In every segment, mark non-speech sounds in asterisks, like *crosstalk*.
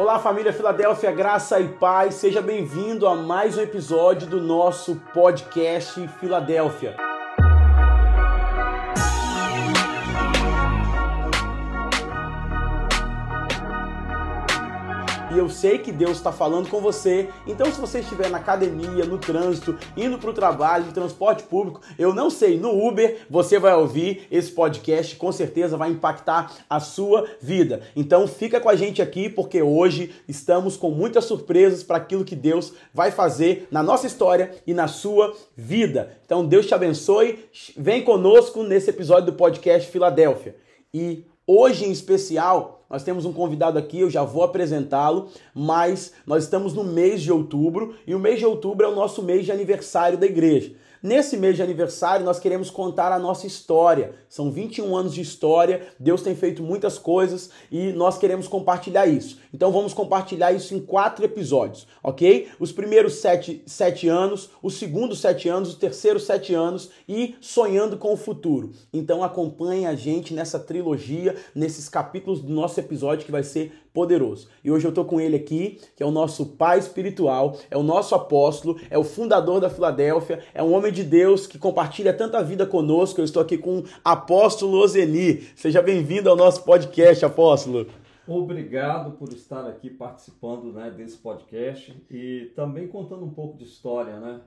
Olá, família Filadélfia, graça e paz. Seja bem-vindo a mais um episódio do nosso podcast Filadélfia. Eu sei que Deus está falando com você. Então, se você estiver na academia, no trânsito, indo para o trabalho, no transporte público, eu não sei, no Uber, você vai ouvir esse podcast, com certeza vai impactar a sua vida. Então, fica com a gente aqui, porque hoje estamos com muitas surpresas para aquilo que Deus vai fazer na nossa história e na sua vida. Então, Deus te abençoe. Vem conosco nesse episódio do podcast Filadélfia. E hoje em especial, nós temos um convidado aqui, eu já vou apresentá-lo, mas nós estamos no mês de outubro e o mês de outubro é o nosso mês de aniversário da igreja. Nesse mês de aniversário, nós queremos contar a nossa história. São 21 anos de história, Deus tem feito muitas coisas e nós queremos compartilhar isso. Então vamos compartilhar isso em quatro episódios, ok? Os primeiros sete, sete anos, os segundos sete anos, os terceiros sete anos e sonhando com o futuro. Então acompanhe a gente nessa trilogia, nesses capítulos do nosso episódio que vai ser poderoso. E hoje eu tô com ele aqui, que é o nosso pai espiritual, é o nosso apóstolo, é o fundador da Filadélfia, é um homem de Deus que compartilha tanta vida conosco. Eu estou aqui com o apóstolo Ozeni. Seja bem-vindo ao nosso podcast, apóstolo. Obrigado por estar aqui participando né, desse podcast e também contando um pouco de história, né?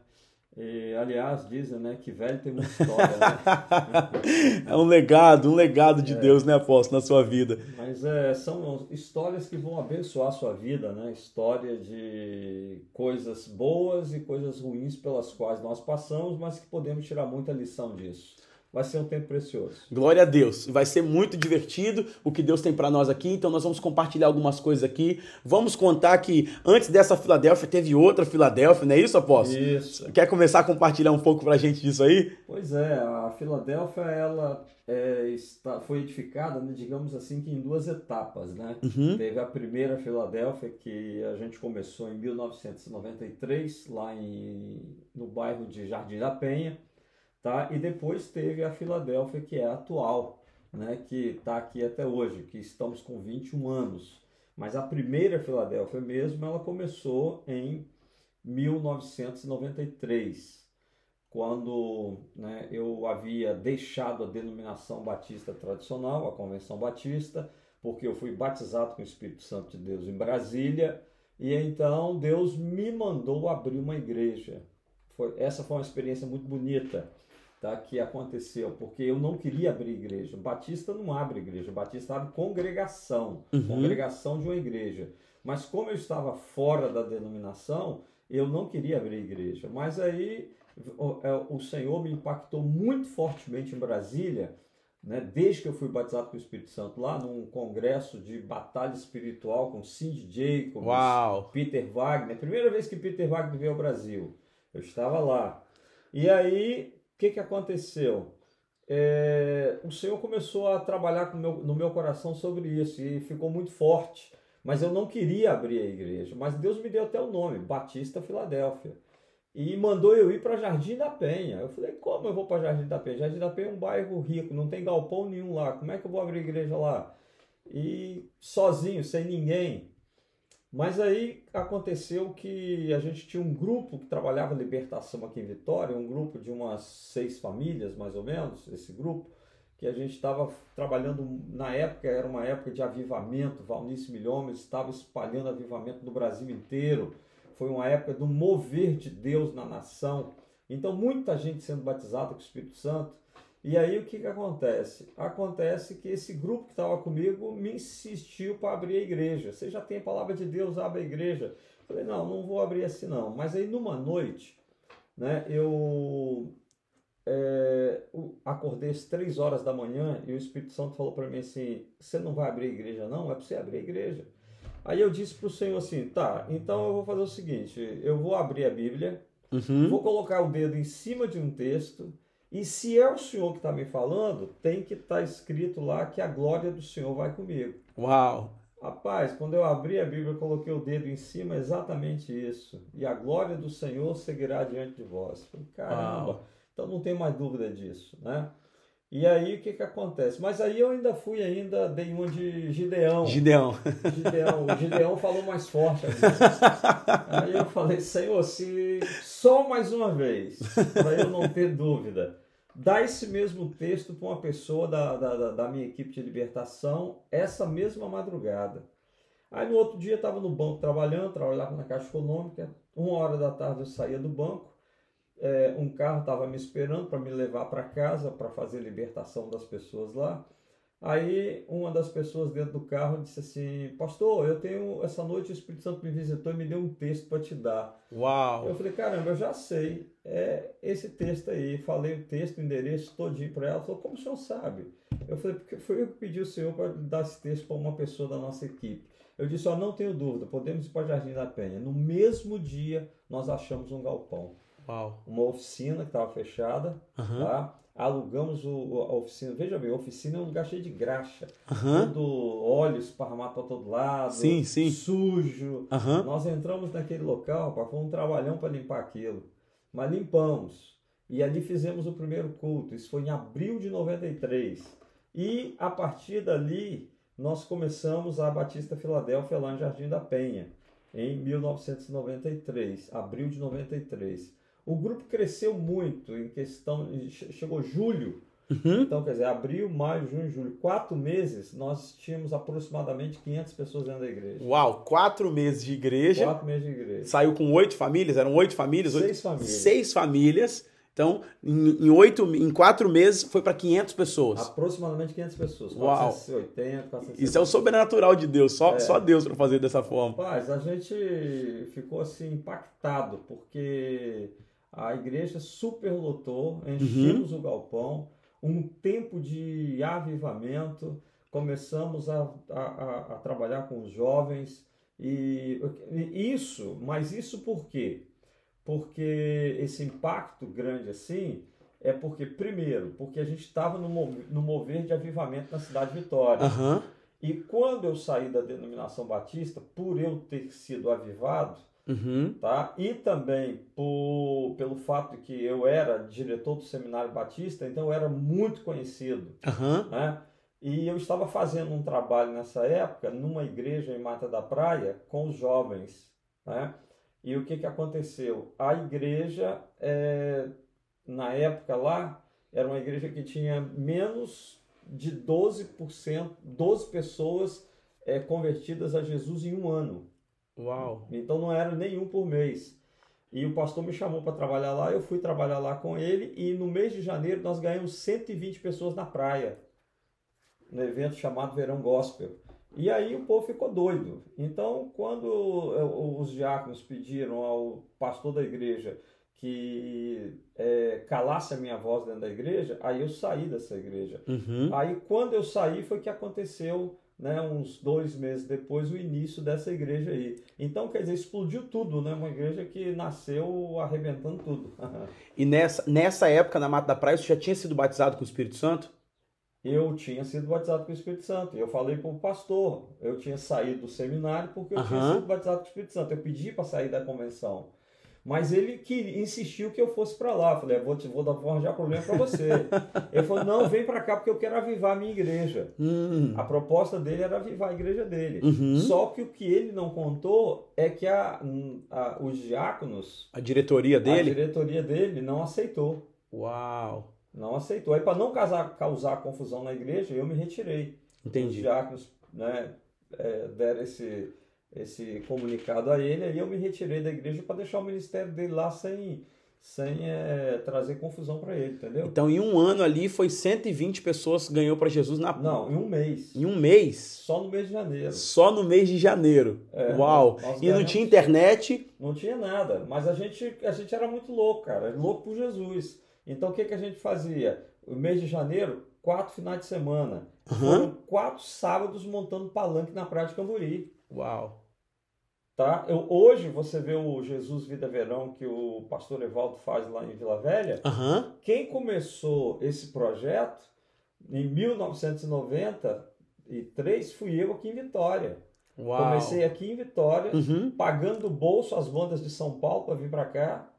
E, aliás, dizem né, que velho tem muita história. Né? *laughs* é um legado, um legado de é, Deus, né, apóstolo, na sua vida. Mas é, são histórias que vão abençoar a sua vida, né? História de coisas boas e coisas ruins pelas quais nós passamos, mas que podemos tirar muita lição disso vai ser um tempo precioso. Glória a Deus. Vai ser muito divertido o que Deus tem para nós aqui. Então nós vamos compartilhar algumas coisas aqui. Vamos contar que antes dessa Filadélfia teve outra Filadélfia, não é isso, apóstolo? Isso. Quer começar a compartilhar um pouco para a gente disso aí? Pois é, a Filadélfia ela é, está, foi edificada, né, digamos assim, que em duas etapas, né? Uhum. Teve a primeira Filadélfia que a gente começou em 1993 lá em, no bairro de Jardim da Penha tá? E depois teve a Filadélfia, que é atual, né? Que está aqui até hoje, que estamos com 21 anos. Mas a primeira Filadélfia mesmo, ela começou em 1993, quando né, eu havia deixado a denominação batista tradicional, a Convenção Batista, porque eu fui batizado com o Espírito Santo de Deus em Brasília, e então Deus me mandou abrir uma igreja. Foi, essa foi uma experiência muito bonita tá, que aconteceu, porque eu não queria abrir igreja. Batista não abre igreja, Batista abre congregação, uhum. congregação de uma igreja. Mas como eu estava fora da denominação, eu não queria abrir igreja. Mas aí o, é, o Senhor me impactou muito fortemente em Brasília, né, desde que eu fui batizado com o Espírito Santo, lá num congresso de batalha espiritual com Cindy Jacobs, Uau. Peter Wagner. Primeira vez que Peter Wagner veio ao Brasil, eu estava lá. E aí que, que aconteceu? É, o Senhor começou a trabalhar meu, no meu coração sobre isso e ficou muito forte. Mas eu não queria abrir a igreja. Mas Deus me deu até o nome, Batista Filadélfia. E mandou eu ir para Jardim da Penha. Eu falei, como eu vou para Jardim da Penha? Jardim da Penha é um bairro rico, não tem galpão nenhum lá. Como é que eu vou abrir igreja lá? E sozinho, sem ninguém. Mas aí aconteceu que a gente tinha um grupo que trabalhava libertação aqui em Vitória, um grupo de umas seis famílias, mais ou menos, esse grupo, que a gente estava trabalhando, na época, era uma época de avivamento, Valnice Milhomes estava espalhando avivamento no Brasil inteiro, foi uma época do mover de Deus na nação, então muita gente sendo batizada com o Espírito Santo, e aí o que, que acontece? Acontece que esse grupo que estava comigo me insistiu para abrir a igreja. Você já tem a palavra de Deus, abre a igreja. Eu falei, não, não vou abrir assim não. Mas aí numa noite, né, eu é, acordei às três horas da manhã e o Espírito Santo falou para mim assim: você não vai abrir a igreja, não? É para você abrir a igreja. Aí eu disse para o Senhor assim: tá, então eu vou fazer o seguinte: eu vou abrir a Bíblia, uhum. vou colocar o dedo em cima de um texto e se é o Senhor que está me falando, tem que estar tá escrito lá que a glória do Senhor vai comigo. Uau! Rapaz, quando eu abri a Bíblia, eu coloquei o dedo em cima, exatamente isso. E a glória do Senhor seguirá diante de vós. Falei, caramba, Uau. então não tem mais dúvida disso, né? E aí o que que acontece? Mas aí eu ainda fui ainda, dei uma de Gideão. Gideão. Gideão. O Gideão falou mais forte. *laughs* Aí eu falei, Senhor, se só mais uma vez, para eu não ter dúvida, dá esse mesmo texto para uma pessoa da, da, da minha equipe de libertação essa mesma madrugada. Aí no outro dia estava no banco trabalhando, trabalhava na Caixa Econômica, uma hora da tarde eu saía do banco, é, um carro estava me esperando para me levar para casa para fazer libertação das pessoas lá. Aí uma das pessoas dentro do carro disse assim: Pastor, eu tenho essa noite o Espírito Santo me visitou e me deu um texto para te dar. Uau! Eu falei: Caramba, eu já sei, é esse texto aí. Falei o texto, o endereço todinho para ela. Ela falou: Como o senhor sabe? Eu falei: Porque foi eu que pedi o senhor para dar esse texto para uma pessoa da nossa equipe. Eu disse: Ó, não tenho dúvida, podemos ir para Jardim da Penha. No mesmo dia, nós achamos um galpão. Uau. Uma oficina que estava fechada, Aham. tá? Alugamos o, a oficina. Veja bem, a oficina é um lugar cheio de graxa. Aham. Todo óleo esparramado para todo lado. Sim, sim. Sujo. Aham. Nós entramos naquele local, rapaz, foi um trabalhão para limpar aquilo. Mas limpamos. E ali fizemos o primeiro culto. Isso foi em abril de 93. E a partir dali, nós começamos a Batista Filadélfia lá em Jardim da Penha, em 1993, abril de 93. O grupo cresceu muito em questão. che- Chegou julho, Uhum. então, quer dizer, abril, maio, junho, julho, quatro meses, nós tínhamos aproximadamente 500 pessoas dentro da igreja. Uau, quatro meses de igreja. Quatro meses de igreja. Saiu com oito famílias? Eram oito famílias? Oito- Seis famílias. Seis famílias. Então, em, em oito, em quatro meses, foi para 500 pessoas. Aproximadamente 500 pessoas. Uau. 480, 470. Isso é o sobrenatural de Deus. Só, É. só Deus para fazer dessa forma. Rapaz, a gente ficou assim impactado, porque a igreja superlotou, enchemos Uhum. o galpão, um tempo de avivamento, começamos a, a, a- trabalhar com os jovens, e isso, mas isso por quê? Porque esse impacto grande assim é porque, primeiro, porque a gente estava no, no mover de avivamento na cidade de Vitória. Aham. E quando eu saí da denominação batista, por eu ter sido avivado, Uhum. tá? E também por, pelo fato de que eu era diretor do seminário batista, então eu era muito conhecido, Aham. né? E eu estava fazendo um trabalho nessa época numa igreja em Mata da Praia com os jovens, né? E o que que aconteceu? A igreja, é, na época lá, era uma igreja que tinha menos de 12%, 12 pessoas é, convertidas a Jesus em um ano. Uau. Então não era nenhum por mês. E o pastor me chamou para trabalhar lá, eu fui trabalhar lá com ele e no mês de janeiro nós ganhamos 120 pessoas na praia, no evento chamado Verão Gospel. E aí o povo ficou doido. Então, quando eh, os diáconos pediram ao pastor da igreja que eh, calasse a minha voz dentro da igreja, aí eu saí dessa igreja. Uhum. Aí quando eu saí foi que aconteceu, né, uns dois meses depois, o início dessa igreja aí. Então, quer dizer, explodiu tudo, né? Uma igreja que nasceu arrebentando tudo. *laughs* E nessa, nessa época, na Mata da Praia, você já tinha sido batizado com o Espírito Santo? Eu tinha sido batizado com o Espírito Santo. Eu falei para o pastor, eu tinha saído do seminário porque eu tinha Aham. sido batizado com o Espírito Santo. Eu pedi para sair da convenção. Mas ele que insistiu que eu fosse para lá. Eu falei, "Eu vou, te, vou dar- vou arranjar problema para você. *laughs* ele falou, não, vem para cá porque eu quero avivar a minha igreja. Hum. A proposta dele era avivar a igreja dele. Uhum. Só que o que ele não contou é que a, a- os diáconos, A diretoria a dele? diretoria dele, não aceitou. Uau. Não aceitou. Aí, para não causar, causar confusão na igreja, eu me retirei. Os Entendi. diáconos né, é, deram esse, esse comunicado a ele, aí eu me retirei da igreja para deixar o ministério dele lá sem, sem é, trazer confusão para ele, entendeu? Então, em um ano ali, foi 120 pessoas que ganhou para Jesus na... Não, em um mês. em um mês. Só no mês de janeiro. Só no mês de janeiro. É, Uau. E não tinha internet. Não tinha nada, mas a gente, a gente era muito louco, cara, louco por Jesus. Então o que, que a gente fazia? O mês de janeiro, quatro finais de semana. Foram quatro sábados montando palanque na praia de Camburi. Uau. Tá? Eu, hoje você vê o Jesus Vida Verão que o pastor Evaldo faz lá em Vila Velha. Aham. Quem começou esse projeto em 1993 fui eu aqui em Vitória. Uau. Comecei aqui em Vitória Uhum. pagando do bolso as bandas de São Paulo para vir para cá,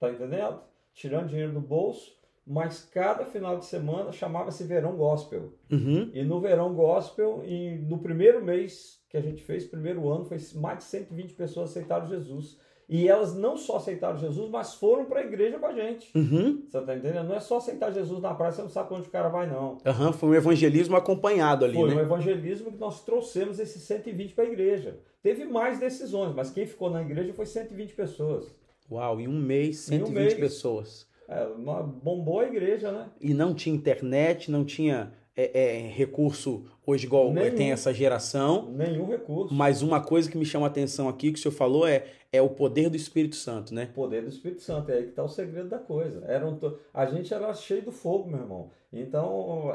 tá entendendo? Tirando dinheiro do bolso mas cada final de semana chamava-se Verão Gospel. Uhum. E no Verão Gospel, e no primeiro mês que a gente fez, primeiro ano, foi mais de 120 pessoas aceitaram Jesus. E elas não só aceitaram Jesus, mas foram para a igreja com a gente. Uhum. Você tá entendendo? Não é só aceitar Jesus na praia, você não sabe onde o cara vai, não. Uhum. Foi um evangelismo acompanhado ali, Foi né? um evangelismo que nós trouxemos esses 120 para a igreja. Teve mais decisões, mas quem ficou na igreja foi 120 pessoas. Uau, em um mês, Em um 120 mês. pessoas. É, uma, bombou a igreja, né? E não tinha internet, não tinha é, é, recurso hoje igual Nenhum. tem essa geração. Nenhum recurso. Mas uma coisa que me chama a atenção aqui, que o senhor falou, é, é o poder do Espírito Santo, né? O poder do Espírito Santo, é aí que está o segredo da coisa. Era um to- A gente era cheio do fogo, meu irmão. Então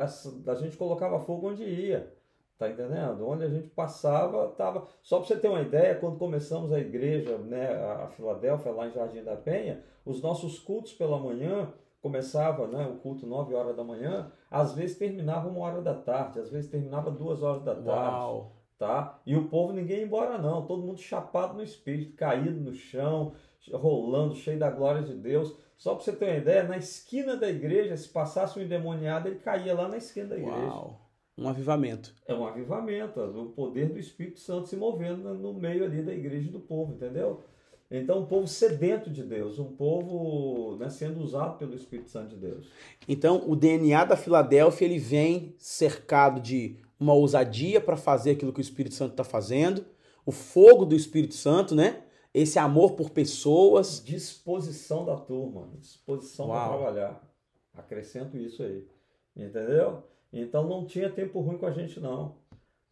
a gente colocava fogo onde ia. Tá entendendo? Onde a gente passava, tava. Só para você ter uma ideia, quando começamos a igreja, né, a Filadélfia, lá em Jardim da Penha, os nossos cultos pela manhã começava, né, o culto 9 horas da manhã, às vezes terminava uma hora da tarde, às vezes terminava duas horas da tarde Uau! tá? E o povo ninguém ia embora não, todo mundo chapado no espírito, caído no chão, rolando, cheio da glória de Deus. Só para você ter uma ideia, na esquina da igreja, se passasse um endemoniado, ele caía lá na esquina da igreja. Uau! Um avivamento. É um avivamento, o poder do Espírito Santo se movendo no- meio ali da igreja do povo, entendeu? Então, um povo sedento de Deus, um povo né, sendo usado pelo Espírito Santo de Deus. Então, o DNA da Filadélfia, ele vem cercado de uma ousadia para fazer aquilo que o Espírito Santo está fazendo, o fogo do Espírito Santo, né? Esse amor por pessoas. Disposição da turma, disposição para trabalhar. Acrescento isso aí. Entendeu? Então não tinha tempo ruim com a gente, não.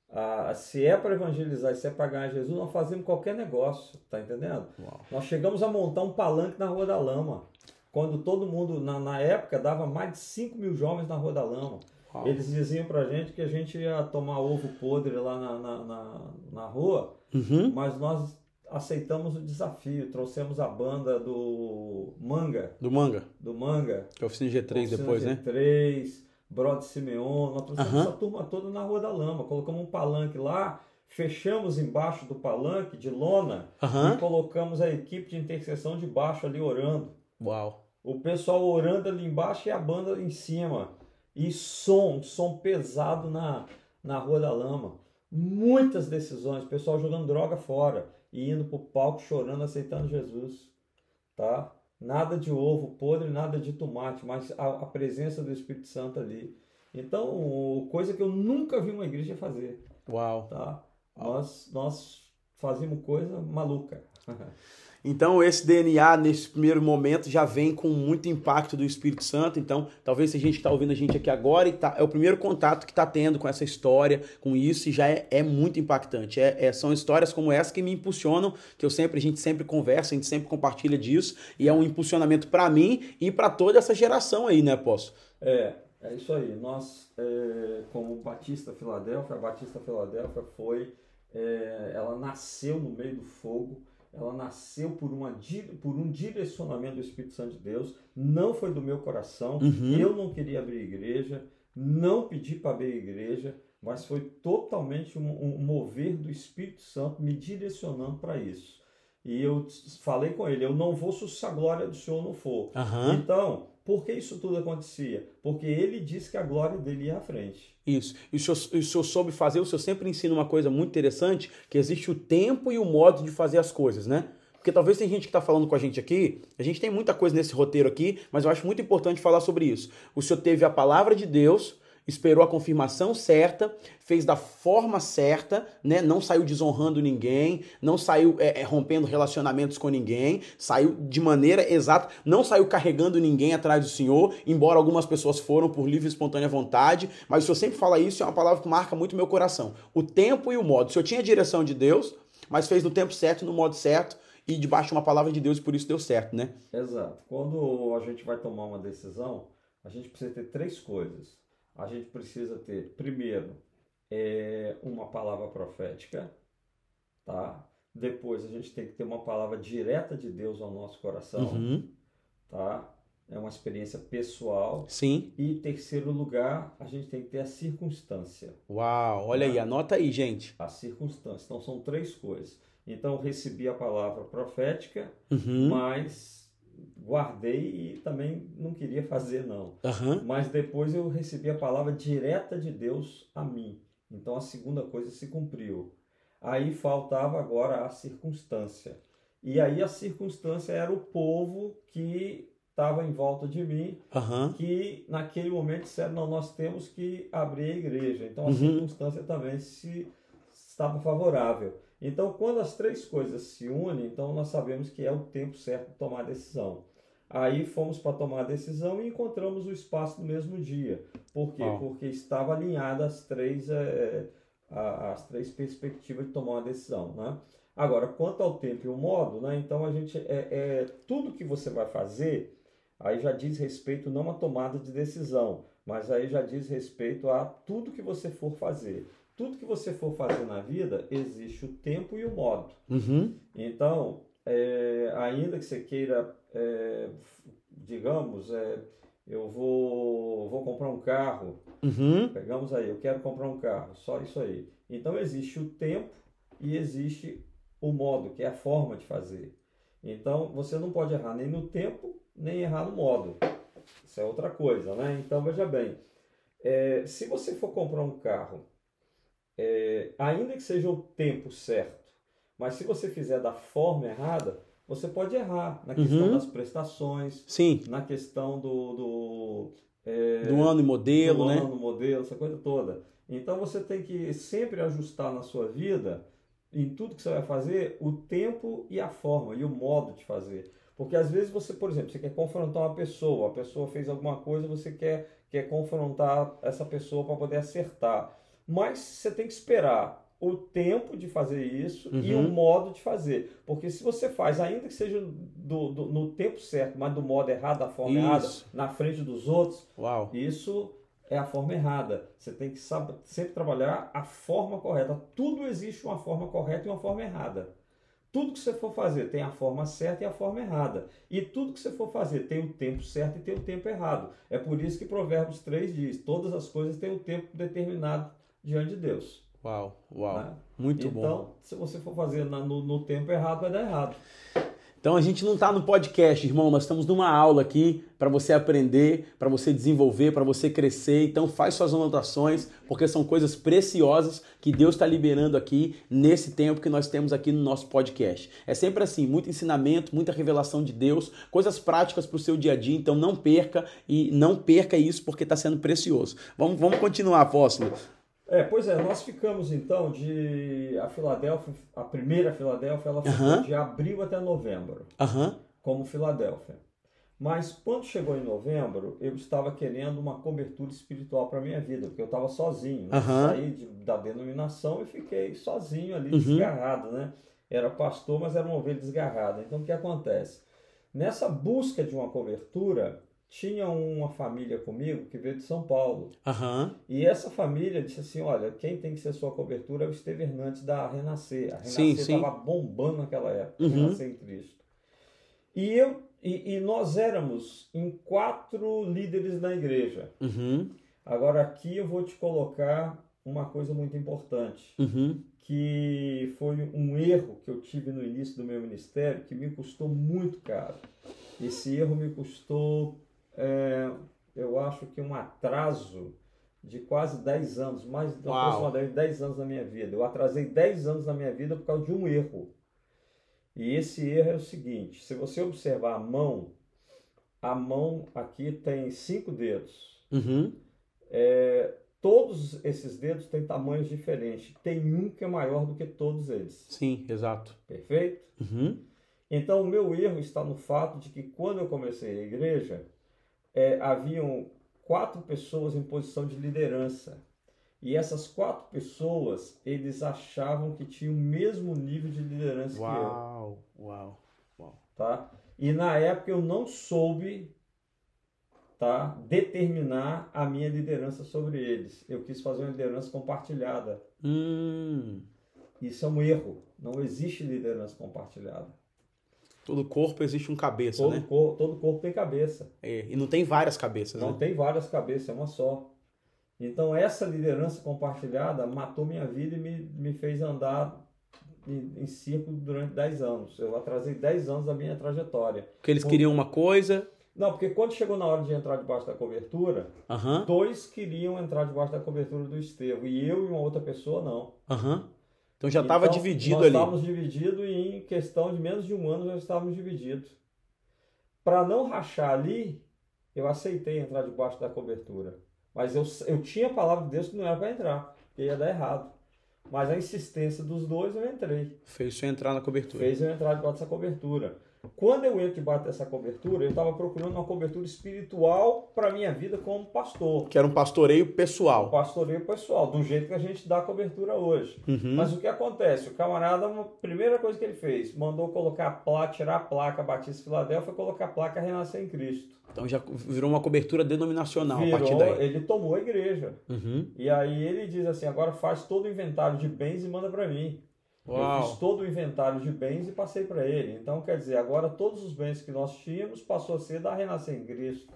Ah, se é para evangelizar, se é para ganhar Jesus, nós fazemos qualquer negócio, tá entendendo? Uau. Nós chegamos a montar um palanque na Rua da Lama. Quando todo mundo, na, na época, dava mais de 5 mil jovens na Rua da Lama. Uau. Eles diziam pra gente que a gente ia tomar ovo podre lá na, na, na, na rua, Uhum. mas nós aceitamos o desafio, trouxemos a banda do Manga, Do Manga, do Manga, que é a oficina G3 Oficina depois, né? G3, Brode Simeon, nós trouxemos Aham. essa turma toda na Rua da Lama, colocamos um palanque lá, fechamos embaixo do palanque de lona e Aham. colocamos a equipe de intercessão de baixo ali orando. Uau. O pessoal orando ali embaixo e a banda em cima. E som, som pesado na, na Rua da Lama. Muitas decisões, o pessoal jogando droga fora e indo pro palco chorando, aceitando Jesus. Tá? Nada de ovo podre, nada de tomate, mas a, a presença do Espírito Santo ali. Então, coisa que eu nunca vi uma igreja fazer, Uau. tá? Nós, nós fazíamos coisa maluca. *laughs* Então, esse DNA, nesse primeiro momento, já vem com muito impacto do Espírito Santo. Então, talvez se a gente está ouvindo a gente aqui agora, e tá, é o primeiro contato que está tendo com essa história, com isso, e já é, é muito impactante. É, é- são histórias como essa que me impulsionam, que eu sempre, a gente sempre conversa, a gente sempre compartilha disso, e é um impulsionamento para mim e para toda essa geração aí, né, Apóstolo? É, é isso aí. Nós, é, como Batista Filadélfia, a Batista Filadélfia foi, é, ela nasceu no meio do fogo, ela nasceu por, uma, por um direcionamento do Espírito Santo de Deus, não foi do meu coração, Uhum. eu não queria abrir igreja, não pedi para abrir igreja, mas foi totalmente um, um mover do Espírito Santo me direcionando para isso. E eu falei com ele, eu não vou se a glória do Senhor não for. Aham. Então, por que isso tudo acontecia? Porque ele disse que a glória dele ia à frente. Isso. E o senhor, o senhor soube fazer, o senhor sempre ensina uma coisa muito interessante, que existe o tempo e o modo de fazer as coisas, né? Porque talvez tem gente que está falando com a gente aqui, a gente tem muita coisa nesse roteiro aqui, mas eu acho muito importante falar sobre isso. O senhor teve a palavra de Deus, esperou a confirmação certa, fez da forma certa, né? Não saiu desonrando ninguém, não saiu é, é, rompendo relacionamentos com ninguém, saiu de maneira exata, não saiu carregando ninguém atrás do Senhor, embora algumas pessoas foram por livre e espontânea vontade, mas o Senhor sempre fala isso, é uma palavra que marca muito meu coração. O tempo e o modo. O Senhor tinha a direção de Deus, mas fez no tempo certo, no modo certo, e debaixo de uma palavra de Deus, e por isso deu certo, né? Exato. Quando a gente vai tomar uma decisão, a gente precisa ter três coisas. A gente precisa ter, primeiro, é, uma palavra profética, tá? Depois a gente tem que ter uma palavra direta de Deus ao nosso coração, Uhum. tá? É uma experiência pessoal. Sim. E em terceiro lugar, a gente tem que ter a circunstância. Uau, olha aí, anota aí, gente. A circunstância. Então são três coisas. Então recebi a palavra profética, Uhum. mas guardei e também não queria fazer não. Aham. Mas depois eu recebi a palavra direta de Deus a mim. Então a segunda coisa se cumpriu. Aí faltava agora a circunstância. E aí a circunstância era o povo que estava em volta de mim, Aham. que naquele momento disseram, não, nós temos que abrir a igreja. Então a Uhum. circunstância também se estava favorável. Então quando as três coisas se unem, então nós sabemos que é o tempo certo de tomar a decisão. Aí fomos para tomar a decisão e encontramos o espaço no mesmo dia. Por quê? Porque estava alinhada as três, a- as três perspectivas de tomar uma decisão. Né? Agora, quanto ao tempo e o modo, né? então a gente é, é tudo que você vai fazer, aí já diz respeito não à tomada de decisão, mas aí já diz respeito a tudo que você for fazer. Tudo que você for fazer na vida, existe o tempo e o modo. Uhum. Então, é, ainda que você queira, é, digamos, é, eu vou, vou comprar um carro, Uhum. pegamos aí, eu quero comprar um carro, só isso aí. Então, existe o tempo e existe o modo, que é a forma de fazer. Então, você não pode errar nem no tempo, nem errar no modo. Isso é outra coisa, né? Então, veja bem, é, se você for comprar um carro, é, ainda que seja o tempo certo, mas se você fizer da forma errada, você pode errar na questão Uhum. das prestações, Sim. na questão do, do, é, Do ano e modelo, do né? ano, modelo, essa coisa toda. Então você tem que sempre ajustar na sua vida, em tudo que você vai fazer, o tempo e a forma e o modo de fazer. Porque às vezes você, por exemplo, você quer confrontar uma pessoa, a pessoa fez alguma coisa, você quer, quer confrontar essa pessoa para poder acertar. Mas você tem que esperar o tempo de fazer isso e o Uhum. modo de fazer. Porque se você faz, ainda que seja do, do- no tempo certo, mas do modo errado, da forma errada, Isso. na frente dos outros, Uau. isso é a forma errada. Você tem que sab- sempre trabalhar a forma correta. Tudo existe uma forma correta e uma forma errada. Tudo que você for fazer tem a forma certa e a forma errada. E tudo que você for fazer tem o tempo certo e tem o tempo errado. É por isso que Provérbios 3 diz: todas as coisas têm o tempo determinado diante de Deus. Uau. Uau. né? Muito bom. então, se você for fazer no, no tempo errado, vai dar errado. Então a gente não está no podcast, irmão, nós estamos numa aula aqui para você aprender, para você desenvolver, para você crescer. Então faz suas anotações, porque são coisas preciosas que Deus está liberando aqui nesse tempo que nós temos aqui no nosso podcast. É sempre assim, muito ensinamento, muita revelação de Deus, coisas práticas para o seu dia a dia. Então não perca e não perca isso porque está sendo precioso. Vamos, vamos continuar, apóstolo. É, pois é, nós ficamos então de a Filadélfia, a primeira Filadélfia, ela ficou Aham. de abril até novembro, Aham. como Filadélfia. Mas quando chegou em novembro, eu estava querendo uma cobertura espiritual para minha vida, porque eu estava sozinho. né? Aham. Saí de- da denominação e fiquei sozinho ali, Uhum. desgarrado, né? Era pastor, mas era uma ovelha desgarrada. Então o que acontece? Nessa busca de uma cobertura, tinha uma família comigo que veio de São Paulo. Aham. E essa família disse assim: olha, quem tem que ser sua cobertura é o Esteve Hernandes da Renascer. A Renascer estava bombando naquela época, Uhum. Renascer em Cristo. E, eu, e, e nós éramos em quatro líderes na igreja. Uhum. Agora aqui eu vou te colocar uma coisa muito importante, Uhum. que foi um erro que eu tive no início do meu ministério, que me custou muito caro. Esse erro me custou, é, eu acho que um atraso de quase 10 anos, mais Uau. aproximadamente 10 anos na minha vida. Eu atrasei 10 anos na minha vida por causa de um erro. E esse erro é o seguinte: se você observar a mão, a mão aqui tem cinco dedos. Uhum. É, todos esses dedos têm tamanhos diferentes. Tem um que é maior do que todos eles. Sim, exato. Perfeito? Uhum. Então, o meu erro está no fato de que quando eu comecei a igreja, é, haviam quatro pessoas em posição de liderança. E essas quatro pessoas, eles achavam que tinham o mesmo nível de liderança que eu. Uau. Uau. Uau. tá? E na época eu não soube, tá, determinar a minha liderança sobre eles. Eu quis fazer uma liderança compartilhada. Hum. Isso é um erro. Não existe liderança compartilhada. Todo corpo existe um cabeça, Todo, né? cor- todo corpo tem cabeça. É, e não tem várias cabeças, Não né? tem várias cabeças, é uma só. Então essa liderança compartilhada matou minha vida e me, me fez andar em, em círculo durante 10 anos. Eu atrasei 10 anos da minha trajetória. Porque eles queriam uma coisa. Não, porque quando chegou na hora de entrar debaixo da cobertura, Aham. dois queriam entrar debaixo da cobertura do Estevão e eu e uma outra pessoa não. Aham. Então já estava Então, dividido nós ali. estávamos divididos e em questão de menos de um ano já estávamos divididos. Para não rachar ali, eu aceitei entrar debaixo da cobertura. Mas eu, eu tinha a palavra de Deus que não era para entrar, porque ia dar errado. Mas a insistência dos dois eu entrei. Fez você entrar na cobertura. Fez eu entrar debaixo dessa cobertura. Quando eu entro debaixo dessa cobertura, eu estava procurando uma cobertura espiritual para minha vida como pastor. Que era um pastoreio pessoal. pastoreio pessoal, do jeito que a gente dá cobertura hoje. Uhum. Mas o que acontece? O camarada, a primeira coisa que ele fez, mandou colocar a placa, tirar a placa Batista Filadélfia colocar a placa Renascer em Cristo. Então já virou uma cobertura denominacional a Virou, partir daí. ele tomou a igreja. Uhum. E aí ele diz assim: agora faz todo o inventário de bens e manda para mim. Eu fiz Uau. todo o inventário de bens e passei para ele. Então, quer dizer, agora todos os bens que nós tínhamos passou a ser da Renascer em Cristo.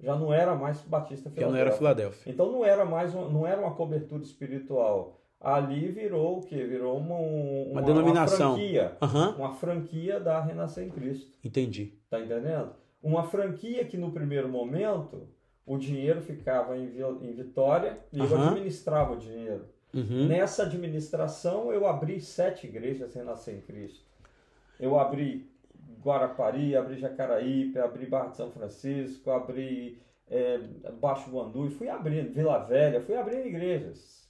Já não era mais Batista Já não era Filadélfia. Filadélfia. Então não era mais uma, não era uma cobertura espiritual. Ali virou o quê? Virou uma, um- Uma denominação. franquia. Aham. Uma franquia da Renascer em Cristo. Entendi. Tá entendendo? Uma franquia que no primeiro momento o dinheiro ficava em, em Vitória e eu Aham. administrava o dinheiro. Uhum. Nessa administração eu abri sete igrejas Renascer em Cristo. Eu abri Guarapari, abri Jacaraípe, abri Barra de São Francisco, abri é, Baixo Guandu e fui abrindo, Vila Velha, fui abrindo igrejas.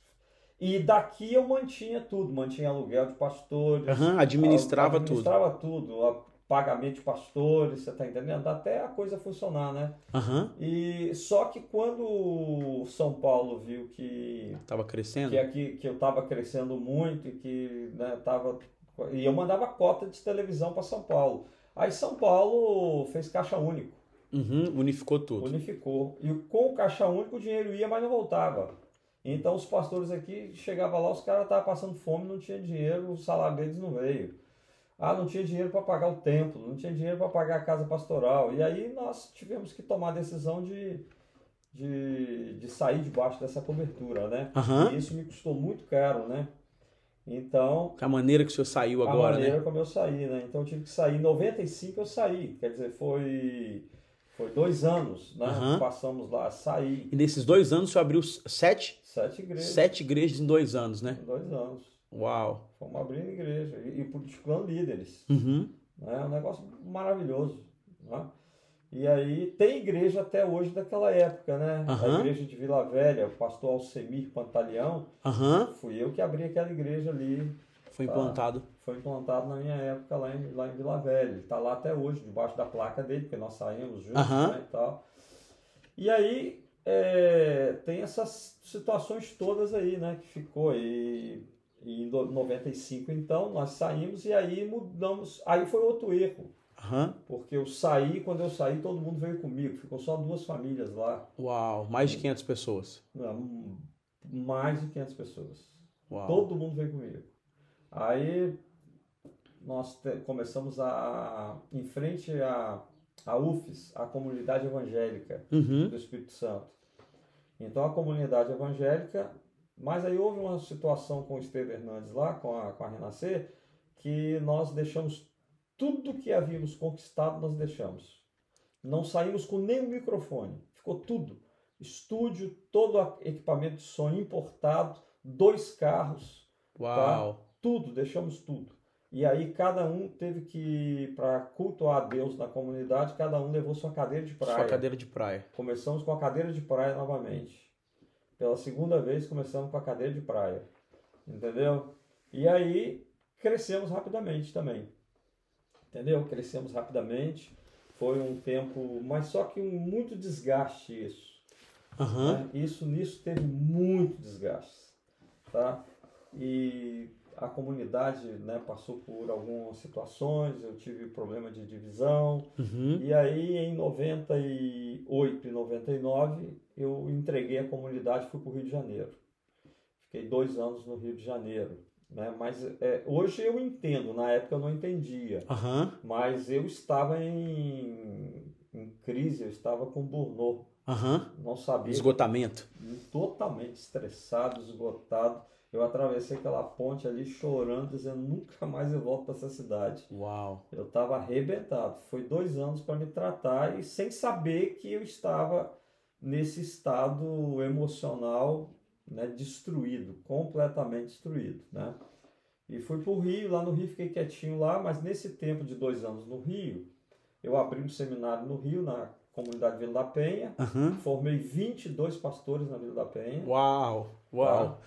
E daqui eu mantinha tudo, mantinha aluguel de pastores, Aham, administrava tudo. administrava tudo, pagamento de pastores, você tá entendendo? Até a coisa funcionar, né? Aham. E só que quando São Paulo viu que Tava crescendo. que aqui que eu estava crescendo muito e que né, tava e eu mandava cota de televisão para São Paulo. Aí São Paulo fez caixa único, Uhum. Unificou tudo. unificou e com o caixa único o dinheiro ia, mas não voltava. Então os pastores aqui chegavam lá, os caras estavam passando fome, não tinha dinheiro, o salário deles não veio. Ah, não tinha dinheiro para pagar o templo, não tinha dinheiro para pagar a casa pastoral. E aí nós tivemos que tomar a decisão de, de, de sair debaixo dessa cobertura, né? Aham. E isso me custou muito caro, né? Então, A maneira que o senhor saiu a agora, maneira né? como eu saí, né? Então eu tive que sair. Em 95 eu saí, quer dizer, foi, foi dois anos, né? Aham. Passamos lá, saí. E nesses dois anos o senhor abriu sete, Sete igrejas. sete igrejas em dois anos, né? Em dois anos. Uau. Fomos abrindo igreja e, e líderes. Uhum. né? É um negócio maravilhoso. Né? E aí tem igreja até hoje daquela época, né? A Aham. igreja de Vila Velha, o pastor Alcemir Pantaleão, Aham. fui eu que abri aquela igreja ali. Foi implantado. Foi implantado na minha época lá em, lá em Vila Velha. Ele está lá até hoje, debaixo da placa dele, porque nós saímos juntos Aham. né, e tal. E aí é, tem essas situações todas aí, né? Que ficou aí. E em do- 95, então, nós saímos e aí mudamos. Aí foi outro erro. Aham. Porque eu saí, quando eu saí, todo mundo veio comigo. Ficou só duas famílias lá. Uau. Mais de 500 pessoas. Não, Mais de 500 pessoas. Uau. Todo mundo veio comigo. Aí nós começamos a, em frente à, à UFES, a comunidade evangélica Uhum. do Espírito Santo. Então a comunidade evangélica, mas aí houve uma situação com o Esteve Hernandes lá, com a, com a Renascer, que nós deixamos tudo que havíamos conquistado, nós deixamos. Não saímos com nenhum microfone, ficou tudo. Estúdio, todo equipamento de som importado, dois carros, Uau. tudo, deixamos tudo. E aí cada um teve que, para cultuar a Deus na comunidade, cada um levou sua cadeira de praia. Sua cadeira de praia. Começamos com a cadeira de praia novamente. Pela segunda vez começamos com a cadeira de praia. Entendeu? E aí crescemos rapidamente também. Entendeu? Crescemos rapidamente. Foi um tempo, mas só que um muito desgaste isso. Aham. né? Isso nisso teve muito desgaste, tá? E a comunidade, né, passou por algumas situações, eu tive problema de divisão, Uhum. e aí em 98 e 99 eu entreguei a comunidade fui para o Rio de Janeiro. Fiquei dois anos no Rio de Janeiro, né? Mas é, hoje eu entendo, na época eu não entendia, Aham. mas eu estava em, em crise, eu estava com burnout, Aham. não sabia Esgotamento. totalmente estressado, esgotado. Eu atravessei aquela ponte ali chorando, dizendo nunca mais eu volto para essa cidade. Uau. Eu estava arrebentado. Foi dois anos para me tratar e sem saber que eu estava nesse estado emocional né, destruído, completamente destruído, né? E fui para o Rio, lá no Rio fiquei quietinho lá, mas nesse tempo de dois anos no Rio, eu abri um seminário no Rio, na comunidade Vila da Penha, Aham. formei 22 pastores na Vila da Penha. Uau, uau. Tá.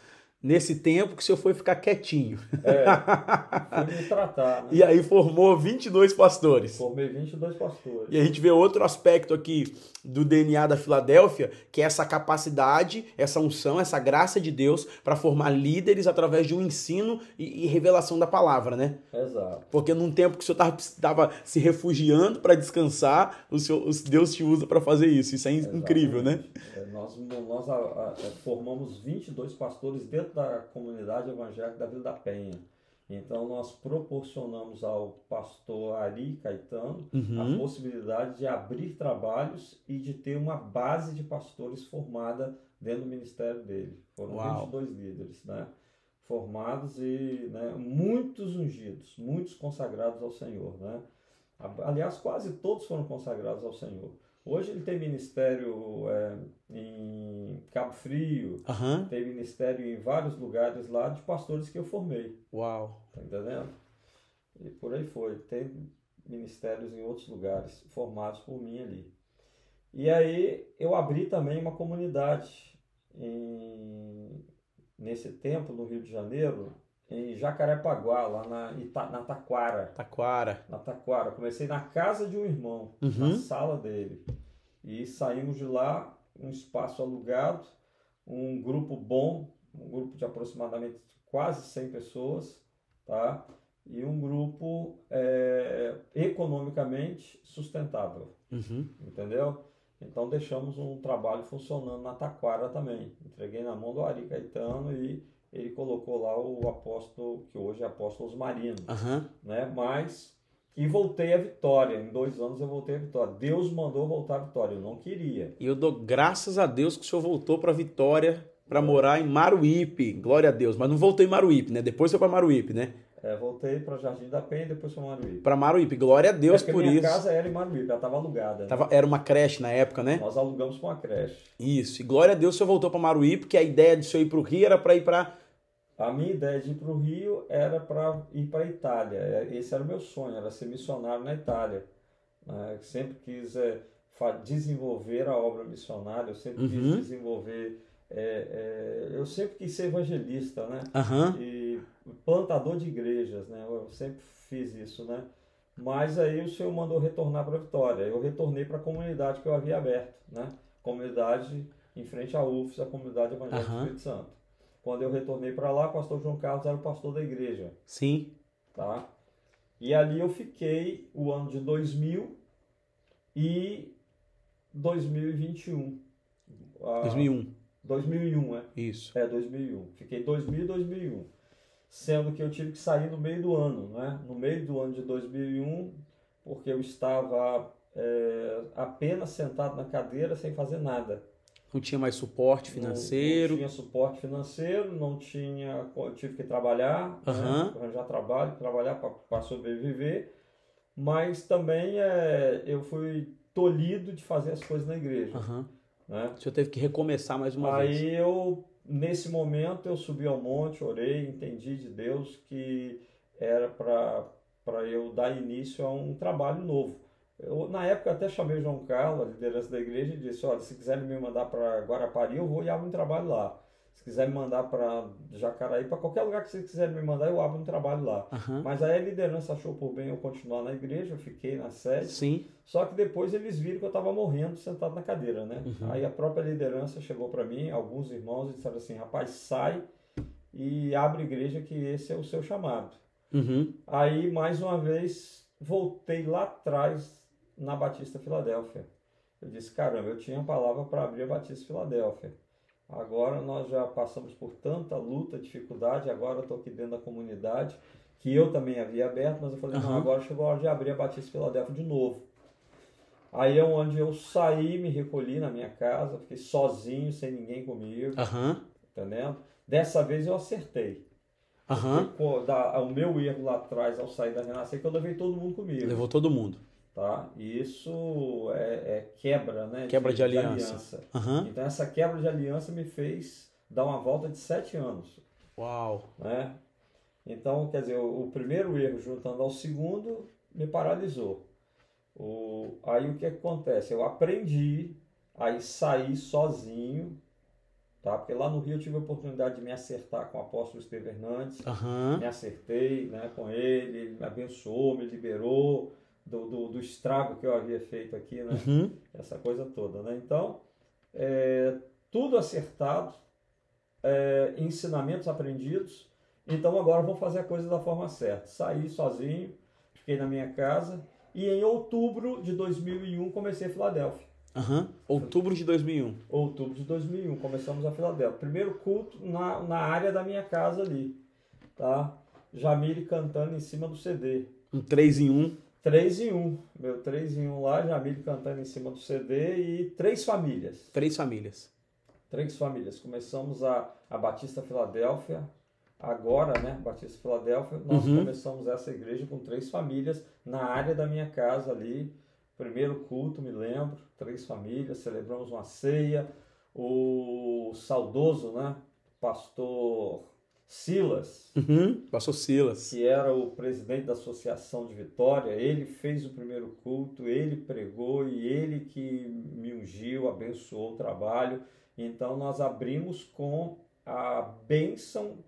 Nesse tempo que o senhor foi ficar quietinho. É, *laughs* fui me tratar, né? E aí formou 22 pastores. Formei 22 pastores. E a gente vê outro aspecto aqui do DNA da Filadélfia, que é essa capacidade, essa unção, essa graça de Deus para formar líderes através de um ensino e, e revelação da palavra, né? Exato. Porque num tempo que o senhor estava se refugiando para descansar, o senhor, Deus te usa para fazer isso. Isso é in- incrível, né? É, nós nós a- a- é, formamos 22 pastores dentro da comunidade evangélica da Vila da Penha. Então, nós proporcionamos ao pastor Ari Caetano a Uhum. possibilidade de abrir trabalhos e de ter uma base de pastores formada dentro do ministério dele. Foram Uau. 22 líderes, né? Formados e né, muitos ungidos, muitos consagrados ao Senhor, né? A- Aliás, quase todos foram consagrados ao Senhor. Hoje ele tem ministério é, em Cabo Frio, Aham. tem ministério em vários lugares lá de pastores que eu formei. Uau. Tá entendendo? E por aí foi. Tem ministérios em outros lugares formados por mim ali. E aí eu abri também uma comunidade em, nesse tempo no Rio de Janeiro, em Jacarepaguá, lá na, Ita, na Taquara. Taquara. Na Taquara. Comecei na casa de um irmão, Uhum. na sala dele. E saímos de lá, um espaço alugado, um grupo bom, um grupo de aproximadamente quase 100 pessoas, tá? E um grupo é, economicamente sustentável, Uhum. entendeu? Então deixamos um trabalho funcionando na Taquara também. Entreguei na mão do Ari Caetano e ele colocou lá o apóstolo, que hoje é apóstolo Osmarino Aham. né? Mas e voltei à vitória. Em dois anos eu voltei à vitória. Deus mandou voltar à vitória. Eu não queria. E eu dou graças a Deus que o senhor voltou para Vitória para morar em Maruípe. Glória a Deus. Mas não voltou em Maruípe, né? Depois foi para Maruípe, né? É, voltei para Jardim da Penha e depois para Maruípe. Para Maruípe. Glória a Deus é por minha isso. casa era em Maruípe, ela estava alugada. né? Tava, era uma creche na época, né? Nós alugamos com a creche. Isso. E glória a Deus o senhor voltou para Maruípe, porque a ideia de senhor ir para o Rio era para ir para. A minha ideia de ir para o Rio era para ir para a Itália. É, Esse era o meu sonho, era ser missionário na Itália. né? Sempre quis é, desenvolver a obra missionária, eu sempre Uhum. quis desenvolver. é, é, eu sempre quis ser evangelista, né? Aham. e plantador de igrejas, né? Eu sempre fiz isso, né? Mas aí o Senhor mandou retornar para Vitória. Eu retornei para a comunidade que eu havia aberto, né? Comunidade em frente à UFS, a comunidade evangélica do Aham. Espírito Santo. Quando eu retornei para lá, o pastor João Carlos era o pastor da igreja, Sim. tá? E ali eu fiquei o ano de 2000 e 2021. Ah, 2001. 2001, é. Isso. É, 2001. Fiquei 2000 e 2001. Sendo que eu tive que sair no meio do ano, né? No meio do ano de 2001, porque eu estava é, apenas sentado na cadeira sem fazer nada. Não tinha mais suporte Não- financeiro. Não, tinha suporte financeiro, não tinha. Eu tive que trabalhar, Aham. né? arranjar trabalho, trabalhar para sobreviver. Mas também é, eu fui tolhido de fazer as coisas na igreja. Aham. Né? O senhor teve que recomeçar mais uma Aí vez. eu, nesse momento, eu subi ao monte, orei, entendi de Deus que era para eu dar início a um trabalho novo. Eu, na época, até chamei o João Carlos, a liderança da igreja, e disse: Olha, se quiserem me mandar para Guarapari, eu vou e abro um trabalho lá. Se quiser me mandar para Jacaraí, para qualquer lugar que vocês quiserem me mandar, eu abro um trabalho lá. Aham. Mas aí a liderança achou por bem eu continuar na igreja, eu fiquei na sede. Sim. Só que depois eles viram que eu estava morrendo sentado na cadeira, né? Uhum. Aí a própria liderança chegou para mim, alguns irmãos, e disseram assim: rapaz, sai e abre igreja, que esse é o seu chamado. Uhum. Aí, mais uma vez, voltei lá atrás na Batista Filadélfia. Eu disse: caramba, eu tinha a palavra para abrir a Batista Filadélfia. Agora nós já passamos por tanta luta, dificuldade, agora eu estou aqui dentro da comunidade, que eu também havia aberto, mas eu falei: não, Aham. agora chegou a hora de abrir a Batista Filadélfia de novo. Aí é onde eu saí, me recolhi na minha casa, fiquei sozinho, sem ninguém comigo, Aham. entendendo? Dessa vez eu acertei. Aham. Pô, da- o meu erro lá atrás, ao sair da Renascer, que eu levei todo mundo comigo. Levou todo mundo. Tá? E isso é, é quebra, né? Quebra de aliança. Aham. Então essa quebra de aliança me fez dar uma volta de sete anos. Uau. né? Então, quer dizer, o, o primeiro erro juntando ao segundo me paralisou. O, aí o que acontece? Eu aprendi a sair sozinho, tá? Porque lá no Rio eu tive a oportunidade de me acertar com o apóstolo Esteve Hernandes, Aham. me acertei né, com ele, ele me abençoou, me liberou do, do, do estrago que eu havia feito aqui, né? Uhum. essa coisa toda, né? Então, é, tudo acertado, é, ensinamentos aprendidos. Então agora vou fazer a coisa da forma certa. Saí sozinho, fiquei na minha casa e em outubro de 2001 comecei a Filadélfia. Aham. Outubro de 2001. Outubro de 2001 começamos a Filadélfia. Primeiro culto na, na área da minha casa ali, tá? Jamile cantando em cima do CD. Um 3 em 1. 3 em 1. Meu 3 em 1 lá, Jamile cantando em cima do CD e três famílias. Três famílias. Três famílias. Começamos a, a Batista Filadélfia, agora, né? Batista Filadélfia, nós Uhum. começamos essa igreja com três famílias na área da minha casa ali. Primeiro culto, me lembro, três famílias, celebramos uma ceia. O saudoso, né? Pastor Silas, Uhum. Passou Silas. que era o presidente da Associação de Vitória, ele fez o primeiro culto, ele pregou e ele que me ungiu, abençoou o trabalho. Então nós abrimos com a bênção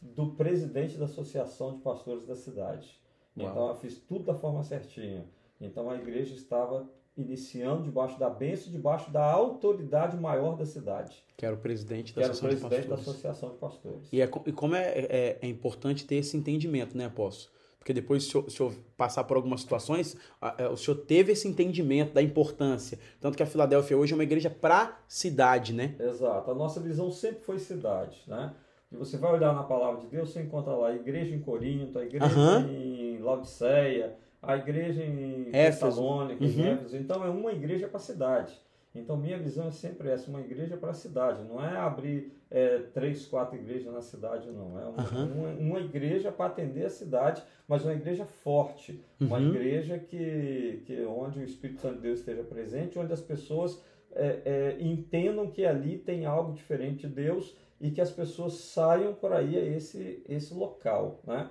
do presidente da Associação de Pastores da cidade. Uau. Então eu fiz tudo da forma certinha. Então a igreja estava iniciando debaixo da bênção, debaixo da autoridade maior da cidade, Que era o presidente da Associação de presidente da Pastores. Associação de Pastores. E, é, e como é, é, é importante ter esse entendimento, né, apóstolo? Porque depois, se o senhor, se o passar por algumas situações, a- é, o senhor teve esse entendimento da importância. Tanto que a Filadélfia hoje é uma igreja pra cidade, né? Exato. A nossa visão sempre foi cidade, né? E você vai olhar na palavra de Deus, você encontra lá a igreja em Corinto, a igreja Aham. em Laodiceia, a igreja em. Tessalônica, em Uhum. Éfeso. Então é uma igreja para a cidade. Então minha visão é sempre essa, uma igreja para a cidade. Não é abrir é, três, quatro igrejas na cidade, não. É uma, Aham. uma, uma igreja para atender a cidade, mas uma igreja forte. Uma Uhum. igreja que, que onde o Espírito Santo de Deus esteja presente, onde as pessoas é, é, entendam que ali tem algo diferente de Deus e que as pessoas saiam por aí a esse, esse local, né?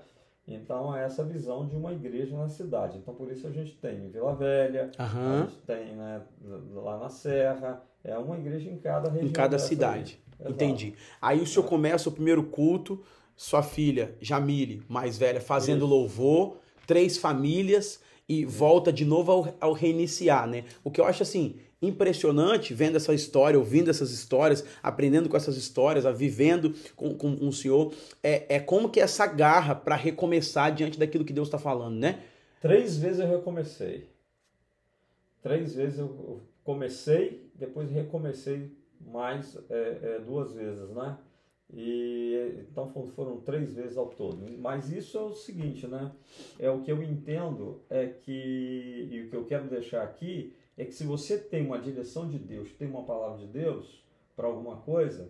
Então, é essa visão de uma igreja na cidade. Então, por isso a gente tem em Vila Velha, a Aham. gente tem né, lá na Serra, é uma igreja em cada região. Em cada cidade. aí. Entendi. Aí o senhor começa o primeiro culto, sua filha, Jamile, mais velha, fazendo Isso. louvor, três famílias e volta de novo ao, ao reiniciar, né? O que eu acho assim impressionante vendo essa história, ouvindo essas histórias, aprendendo com essas histórias, a vivendo com, com, com o senhor, é, é como que essa garra para recomeçar diante daquilo que Deus está falando, né? Três vezes eu recomecei. Três vezes eu comecei, depois recomecei mais é, é, duas vezes, né? E então fo- foram três vezes ao todo. Mas isso é o seguinte, né? É o que eu entendo é que e o que eu quero deixar aqui é que se você tem uma direção de Deus, tem uma palavra de Deus para alguma coisa,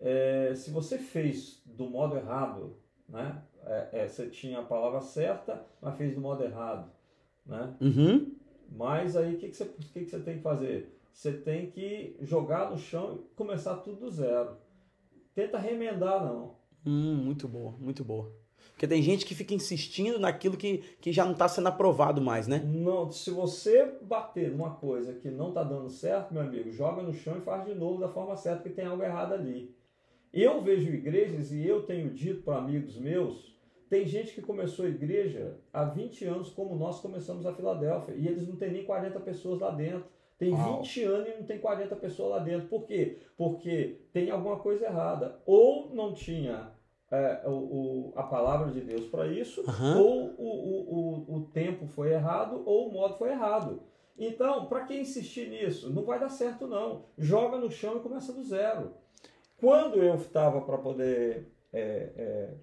é, se você fez do modo errado, né? É, é, você tinha a palavra certa, mas fez do modo errado, né? Uhum. Mas aí o que, que, você, que, que você tem que fazer? Você tem que jogar no chão e começar tudo do zero. Tenta remendar, não. Hum, muito boa, muito boa. Porque tem gente que fica insistindo naquilo que, que já não está sendo aprovado mais, né? não. Se você bater numa coisa que não está dando certo, meu amigo, joga no chão e faz de novo da forma certa, porque tem algo errado ali. Eu vejo igrejas e eu tenho dito para amigos meus, tem gente que começou a igreja há 20 anos, como nós começamos a Filadélfia, e eles não têm nem 40 pessoas lá dentro. Tem Uau. 20 anos e não tem 40 pessoas lá dentro. Por quê? Porque tem alguma coisa errada. Ou não tinha é, o, o- a palavra de Deus para isso, Aham. ou o, o, o, o tempo foi errado, ou o modo foi errado. Então, para que insistir nisso? Não vai dar certo, não. Joga no chão e começa do zero. Quando eu estava para poder é, é,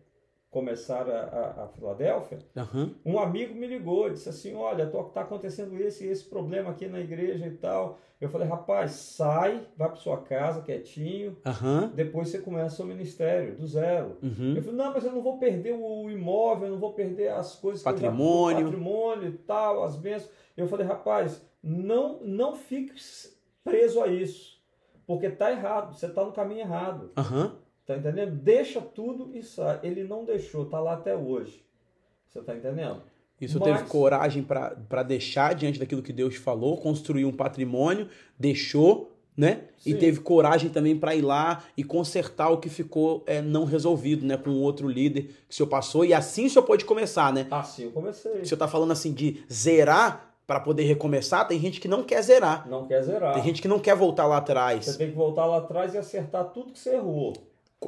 começaram a, a, Filadélfia, Aham. um amigo me ligou e disse assim: Olha, tô, tá acontecendo esse esse problema aqui na igreja e tal. Eu falei: Rapaz, sai, vai para sua casa quietinho, Aham. depois você começa o ministério do zero. Uhum. Eu falei: Não, mas eu não vou perder o imóvel, eu não vou perder as coisas, que eu já- Patrimônio. patrimônio e tal, as bênçãos. Eu falei: Rapaz, não, não fique preso a isso, porque tá errado, você tá no caminho errado. Aham. Tá entendendo? Deixa tudo e sai. Ele não deixou, tá lá até hoje. Você tá entendendo? Isso Mas- teve coragem para deixar diante daquilo que Deus falou, construir um patrimônio, deixou, né? E Sim. teve coragem também para ir lá e consertar o que ficou é, não resolvido, né? Com outro líder que o senhor passou. E assim o senhor pode começar, né? Assim eu comecei. O senhor tá falando assim de zerar para poder recomeçar. Tem gente que não quer zerar. Não quer zerar. Tem gente que não quer voltar lá Você atrás. tem que voltar lá atrás e acertar tudo que você errou.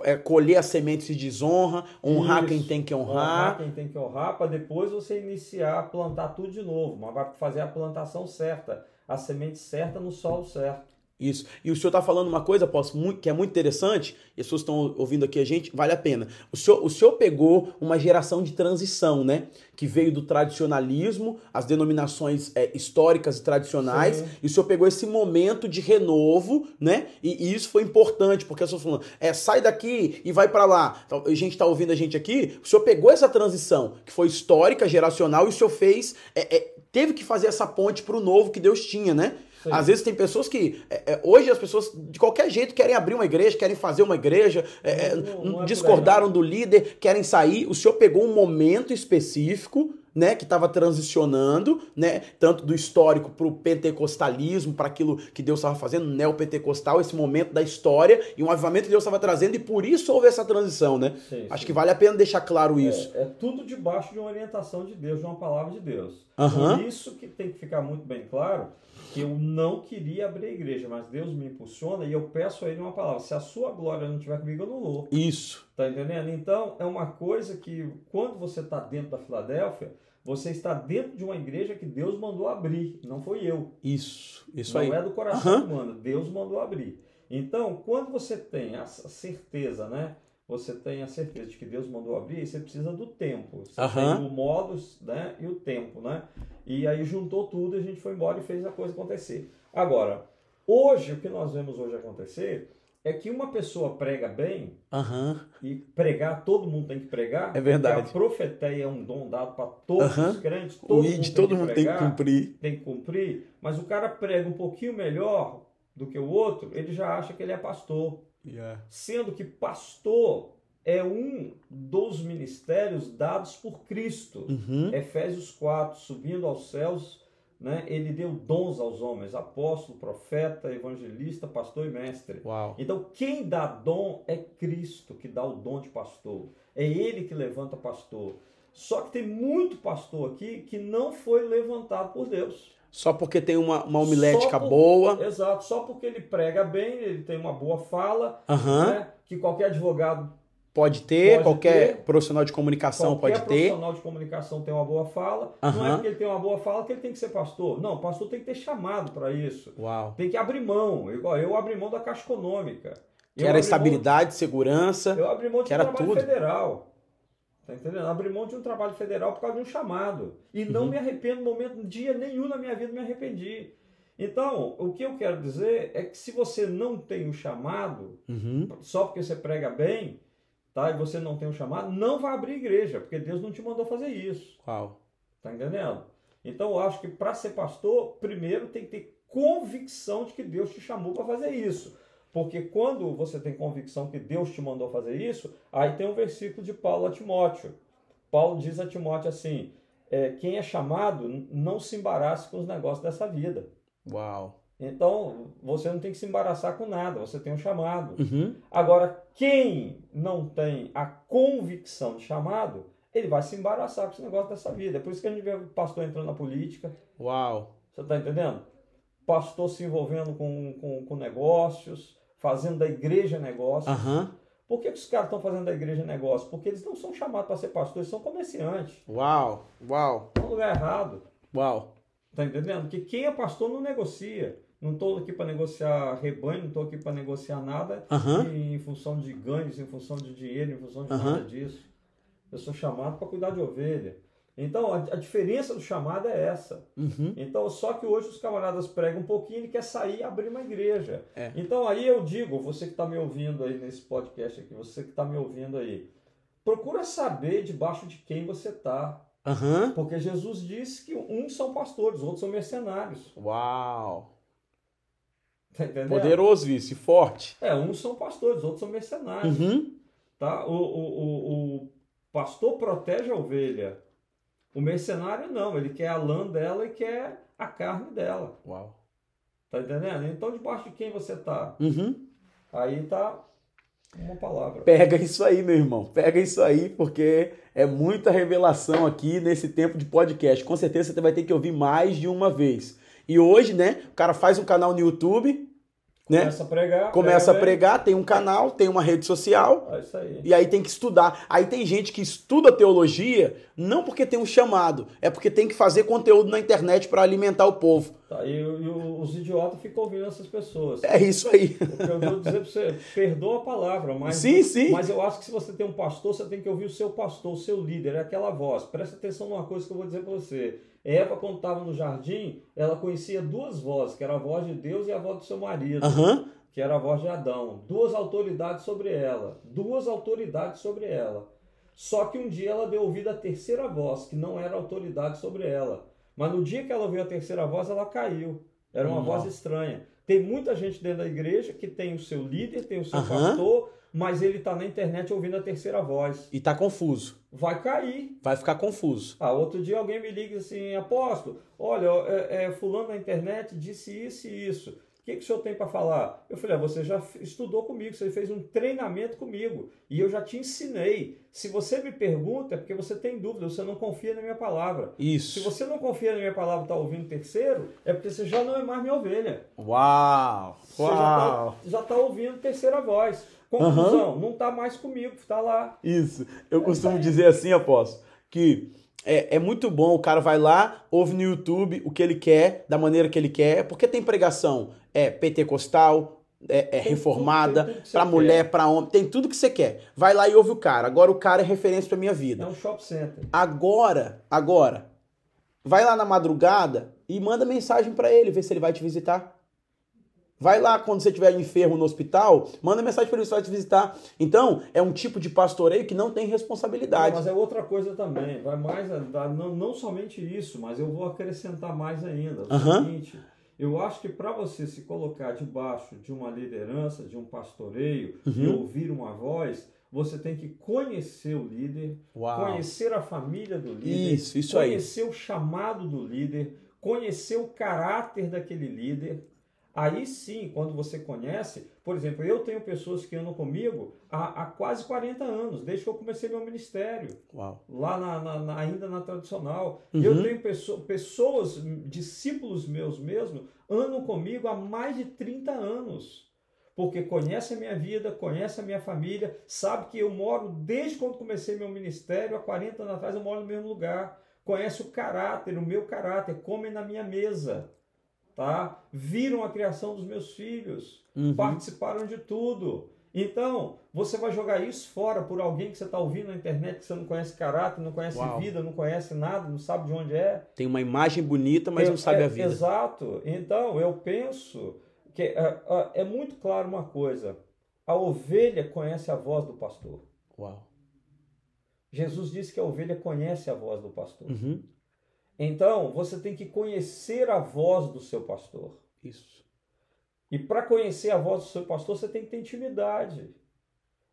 É, colher as sementes de desonra, honrar Isso. quem tem que Honrar honrar. quem tem que honrar, para depois você iniciar a plantar tudo de novo. Mas vai fazer a plantação certa, a semente certa no solo certo. Isso. E o senhor está falando uma coisa, posso, muito, que é muito interessante, e as pessoas estão ouvindo aqui a gente, vale a pena. O senhor, o senhor pegou uma geração de transição, né? Que veio do tradicionalismo, as denominações é, históricas e tradicionais, Sim. e o senhor pegou esse momento de renovo, né? E, e isso foi importante, porque as pessoas falando, é, sai daqui e vai para lá. Então, a gente está ouvindo a gente aqui, o senhor pegou essa transição, que foi histórica, geracional, e o senhor fez, é, é, teve que fazer essa ponte para o novo que Deus tinha, né? Sim. Às vezes tem pessoas que. é, é, hoje as pessoas, de qualquer jeito, querem abrir uma igreja, querem fazer uma igreja, é, é, Não, não é discordaram do líder, querem sair. O senhor pegou um momento específico, né, que estava transicionando, né, tanto do histórico para o pentecostalismo, para aquilo que Deus estava fazendo, neopentecostal, esse momento da história e um avivamento que Deus estava trazendo, e por isso houve essa transição, né? Sim, Acho sim. que vale a pena deixar claro isso. É, é tudo debaixo de uma orientação de Deus, de uma palavra de Deus. Aham. Por isso que tem que ficar muito bem claro que eu não queria abrir a igreja, mas Deus me impulsiona e eu peço a Ele uma palavra. Se a sua glória não estiver comigo, eu não vou. Isso. Tá entendendo? Então, é uma coisa que quando você está dentro da Filadélfia, você está dentro de uma igreja que Deus mandou abrir, não foi eu. Isso. Isso não aí. é do coração Aham. humano, Deus mandou abrir. Então, quando você tem a certeza, né? Você tem a certeza de que Deus mandou abrir, você precisa do tempo. Você Aham. tem o modus né, e o tempo, né? E aí juntou tudo, a gente foi embora e fez a coisa acontecer. Agora, hoje, o que nós vemos hoje acontecer é que uma pessoa prega bem, Aham. e pregar, todo mundo tem que pregar. É verdade. A profeteia é um dom dado para todos Aham. os crentes. O Todo ID mundo todo mundo que tem que pregar, cumprir. tem que cumprir. Mas o cara prega um pouquinho melhor do que o outro, ele já acha que ele é pastor. Yeah. Sendo que pastor é um dos ministérios dados por Cristo. Uhum. Efésios 4, subindo aos céus, né, ele deu dons aos homens, apóstolo, profeta, evangelista, pastor e mestre. Uau. Então, quem dá dom é Cristo que dá o dom de pastor. É Ele que levanta pastor. Só que tem muito pastor aqui que não foi levantado por Deus. Só porque tem uma, uma homilética por- boa. Exato, só porque ele prega bem, ele tem uma boa fala, Aham. né, que qualquer advogado, Pode ter, Pode qualquer ter. profissional de comunicação qualquer pode ter. profissional de comunicação tem uma boa fala. Não é porque ele tem uma boa fala que ele tem que ser pastor. Não, pastor tem que ter chamado para isso. Uau. Tem que abrir mão. Igual eu abri mão da Caixa Econômica. Que Eu era estabilidade, segurança. Mão, eu abri mão de que era trabalho tudo. federal. Tá entendendo? Abri mão de um trabalho federal por causa de um chamado. E não Uhum. me arrependo, no momento, dia nenhum na minha vida me arrependi. Então, o que eu quero dizer é que se você não tem o chamado, Uhum. só porque você prega bem, tá? E você não tem o chamado, não vai abrir igreja, porque Deus não te mandou fazer isso. Uau. Tá entendendo? Então eu acho que para ser pastor, primeiro tem que ter convicção de que Deus te chamou para fazer isso. Porque quando você tem convicção que Deus te mandou fazer isso, aí tem um versículo de Paulo a Timóteo. Paulo diz a Timóteo assim: é, quem é chamado não se embarace com os negócios dessa vida. Uau. Então você não tem que se embaraçar com nada, você tem um chamado. Uhum. Agora, quem não tem a convicção de chamado, ele vai se embaraçar com esse negócio dessa vida. É por isso que a gente vê o pastor entrando na política. Uau. Você está entendendo? Pastor se envolvendo com, com, com negócios, fazendo da igreja negócio. Aham. Por que, que os caras estão fazendo da igreja negócio? Porque eles não são chamados para ser pastores, são comerciantes. Uau. Uau. Estão no lugar errado. Uau. Tá entendendo? Porque quem é pastor não negocia. Não estou aqui para negociar rebanho, não estou aqui para negociar nada Aham. em função de ganhos, em função de dinheiro, em função de Aham. nada disso. Eu sou chamado para cuidar de ovelha. Então, a, a, diferença do chamado é essa. Uhum. Então, só que hoje os camaradas pregam um pouquinho e quer sair e abrir uma igreja. É. Então, aí eu digo, você que está me ouvindo aí nesse podcast aqui, você que está me ouvindo aí, procura saber debaixo de quem você está. Uhum. Porque Jesus disse que uns são pastores, outros são mercenários. Uau! Tá? Poderoso vice, forte. É, uns são pastores, outros são mercenários. Uhum. Tá? O, o, o, o pastor protege a ovelha. O mercenário não, ele quer a lã dela e quer a carne dela. Uau. Tá entendendo? Então, debaixo de quem você tá? Uhum. Aí tá uma palavra. Pega isso aí, meu irmão. Pega isso aí, porque é muita revelação aqui nesse tempo de podcast. Com certeza você vai ter que ouvir mais de uma vez. E hoje, né, o cara faz um canal no YouTube, né? Começa a pregar. Começa prega a pregar, tem um canal, tem uma rede social. É isso aí. e aí tem que estudar. Aí tem gente que estuda teologia não porque tem um chamado, é porque tem que fazer conteúdo na internet para alimentar o povo. Tá, e, e os idiotas ficam ouvindo essas pessoas. É isso aí. O que eu vou dizer pra você, perdoa a palavra, mas, Sim, sim. mas eu acho que se você tem um pastor, você tem que ouvir o seu pastor, o seu líder, é aquela voz. Presta atenção numa coisa que eu vou dizer para você. Eva, quando estava no jardim, ela conhecia duas vozes, que era a voz de Deus e a voz do seu marido, Aham. que era a voz de Adão. Duas autoridades sobre ela. Duas autoridades sobre ela. Só que um dia ela deu ouvido à terceira voz, que não era autoridade sobre ela. Mas no dia que ela ouviu a terceira voz, ela caiu. Era uma Nossa. voz estranha. Tem muita gente dentro da igreja que tem o seu líder, tem o seu Aham. pastor, mas ele está na internet ouvindo a terceira voz. E tá confuso. Vai cair. Vai ficar confuso. Ah, outro dia alguém me liga assim, apóstolo, olha, é, é, fulano na internet disse isso e isso. O que, que o senhor tem para falar? Eu falei, ah, você já estudou comigo, você fez um treinamento comigo e eu já te ensinei. Se você me pergunta, é porque você tem dúvida, você não confia na minha palavra. Se Isso. você não confia na minha palavra e está ouvindo terceiro, é porque você já não é mais minha ovelha. Uau! Você Uau! já está ouvindo terceira voz. Conclusão, não está mais comigo, está lá. Isso. Eu costumo dizer assim, apóstolo, que é, é muito bom, o cara vai lá, ouve no YouTube o que ele quer, da maneira que ele quer, porque tem pregação é pentecostal, é, é reformada, quer. mulher, pra homem, tem tudo que você quer. Vai lá e ouve o cara. Agora o cara é referência pra minha É vida. um shop center. Agora, agora, vai lá na madrugada e manda mensagem pra ele, ver se ele vai te visitar. Vai lá quando você estiver enfermo no hospital, manda mensagem para ele vai te visitar. Então, é um tipo de pastoreio que não tem responsabilidade. Mas é outra coisa também. Vai mais, não, não somente isso, mas eu vou acrescentar mais ainda. O Aham. seguinte, eu acho que para você se colocar debaixo de uma liderança, de um pastoreio e Uhum. ouvir uma voz, você tem que conhecer o líder, Uau. conhecer a família do líder, Isso, isso aí. conhecer o chamado do líder, conhecer o caráter daquele líder. Aí sim, quando você conhece, por exemplo, eu tenho pessoas que andam comigo há, há quase 40 anos, desde que eu comecei meu ministério Uau. lá na, na- na- ainda na tradicional. Uhum. Eu tenho pesso- pessoas, discípulos meus mesmo, andam comigo há mais de 30 anos. Porque conhece a minha vida, conhece a minha família, sabe que eu moro desde quando comecei meu ministério, há 40 anos atrás, eu moro no mesmo lugar. Conhece o caráter, o meu caráter, comem na minha mesa. Tá? Viram a criação dos meus filhos Uhum. participaram de tudo. Então, você vai jogar isso fora por alguém que você está ouvindo na internet, que você não conhece caráter, não conhece Uau. vida, não conhece nada, não sabe de onde é. Tem uma imagem bonita, mas Eu- não sabe é- a vida. Exato. Então, eu penso que é, é- é muito claro uma coisa: a ovelha conhece a voz do pastor. Uau. Jesus disse que a ovelha conhece a voz do pastor. Uhum. Então, você tem que conhecer a voz do seu pastor. Isso. E para conhecer a voz do seu pastor, você tem que ter intimidade.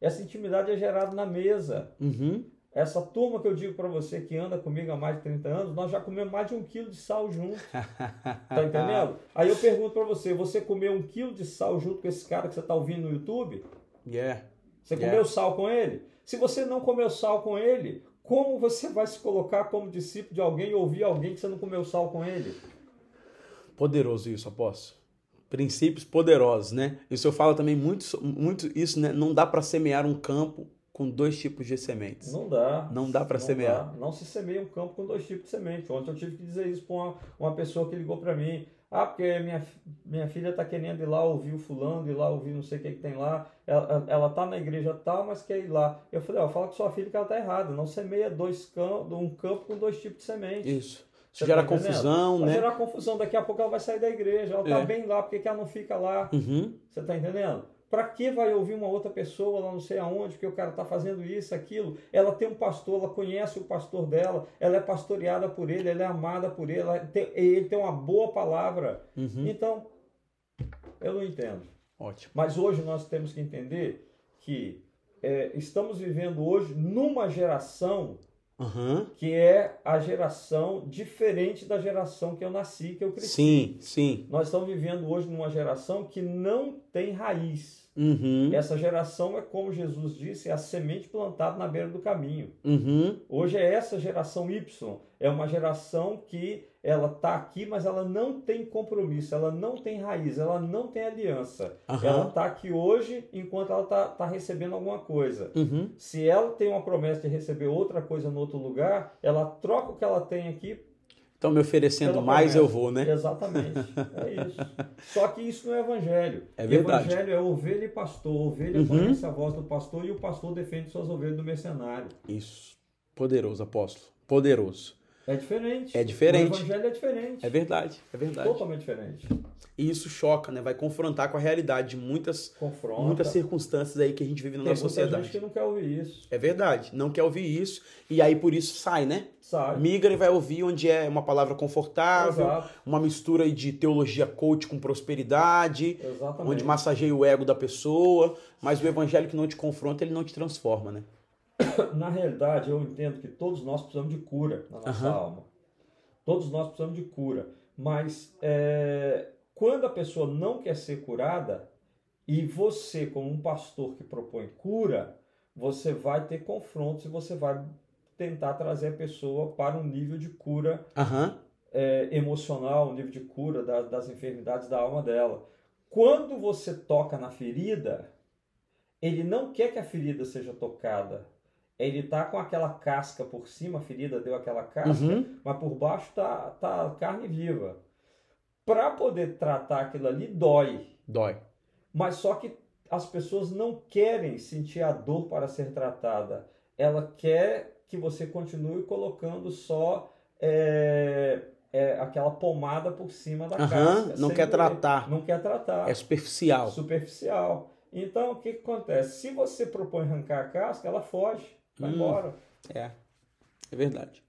Essa intimidade é gerada na mesa. Uhum. Essa turma que eu digo para você que anda comigo há mais de 30 anos, nós já comemos mais de um quilo de sal junto. *laughs* Tá entendendo? Aí eu pergunto para você: você comeu um quilo de sal junto com esse cara que você está ouvindo no YouTube? Yeah. Você Yeah. comeu sal com ele? Se você não comeu sal com ele, como você vai se colocar como discípulo de alguém e ouvir alguém que você não comeu sal com ele? Poderoso isso, apóstolo. Princípios poderosos, né? E o senhor fala também muito, muito isso, né? Não dá para semear um campo com dois tipos de sementes. Não dá. Não dá para semear. dá. Não se semeia um campo com dois tipos de semente. Ontem eu tive que dizer isso para uma, uma pessoa que ligou para mim. Ah, porque minha, minha filha está querendo ir lá ouvir o fulano, ir lá ouvir não sei o que, que tem lá. Ela, ela tá na igreja tal, mas quer ir lá. Eu falei, ó, fala com sua filha que ela tá errada. Não semeia dois campos, um campo com dois tipos de semente. Isso. Isso gera tá confusão, vai né? gerar confusão. Daqui a pouco ela vai sair da igreja. Ela tá é. bem lá, por que ela não fica lá? Uhum. Você tá entendendo? Para que vai ouvir uma outra pessoa lá não sei aonde, porque o cara está fazendo isso, aquilo? Ela tem um pastor, ela conhece o pastor dela, ela é pastoreada por ele, ela é amada por ele, tem, ele tem uma boa palavra. Uhum. Então, eu não entendo. Ótimo. Mas hoje nós temos que entender que é, estamos vivendo hoje numa geração Uhum. que é a geração diferente da geração que eu nasci, que eu cresci. Sim, sim. Nós estamos vivendo hoje numa geração que não tem raiz. Uhum. Essa geração é como Jesus disse, é a semente plantada na beira do caminho. Uhum. Hoje é essa geração Y, é uma geração que ela está aqui, mas ela não tem compromisso, ela não tem raiz, ela não tem aliança. Uhum. Ela está aqui hoje enquanto ela está tá recebendo alguma coisa. Uhum. Se ela tem uma promessa de receber outra coisa no outro lugar, ela troca o que ela tem aqui Estão me oferecendo mais, promessa. eu vou, né? Exatamente. *laughs* É isso. Só que isso não é evangelho. É verdade. Evangelho é ovelha e pastor. Ovelha uhum. conhece a voz do pastor e o pastor defende suas ovelhas do mercenário. Isso. Poderoso, apóstolo. Poderoso. É diferente. É diferente. O evangelho é diferente. É verdade, é verdade. Totalmente diferente. E isso choca, né? Vai confrontar com a realidade de muitas, Confronta. muitas circunstâncias aí que a gente vive na Tem nossa sociedade. gente que não quer ouvir isso. É verdade, não quer ouvir isso e aí por isso sai, né? Sai. Migra e vai ouvir onde é uma palavra confortável, Exato. uma mistura de teologia coach com prosperidade, Exatamente. onde massageia o ego da pessoa, mas o evangelho que não te confronta, ele não te transforma, né? *coughs* Na realidade, eu entendo que todos nós precisamos de cura na nossa Aham. alma. Todos nós precisamos de cura. Mas é, quando a pessoa não quer ser curada, e você, como um pastor que propõe cura, você vai ter confrontos e você vai tentar trazer a pessoa para um nível de cura Aham. é, emocional, um nível de cura da- das enfermidades da alma dela. Quando você toca na ferida, ele não quer que a ferida seja tocada. Ele tá com aquela casca por cima, a ferida deu aquela casca, Uhum. mas por baixo tá, tá carne viva. Para poder tratar aquilo ali, dói. Dói. Mas só que as pessoas não querem sentir a dor para ser tratada. Ela quer que você continue colocando só é, é, aquela pomada por cima da Aham, casca. não quer doer. tratar. Não quer tratar. É superficial. Superficial. Então, o que, que acontece? Se você propõe arrancar a casca, ela foge, vai Hum. embora. É. É verdade.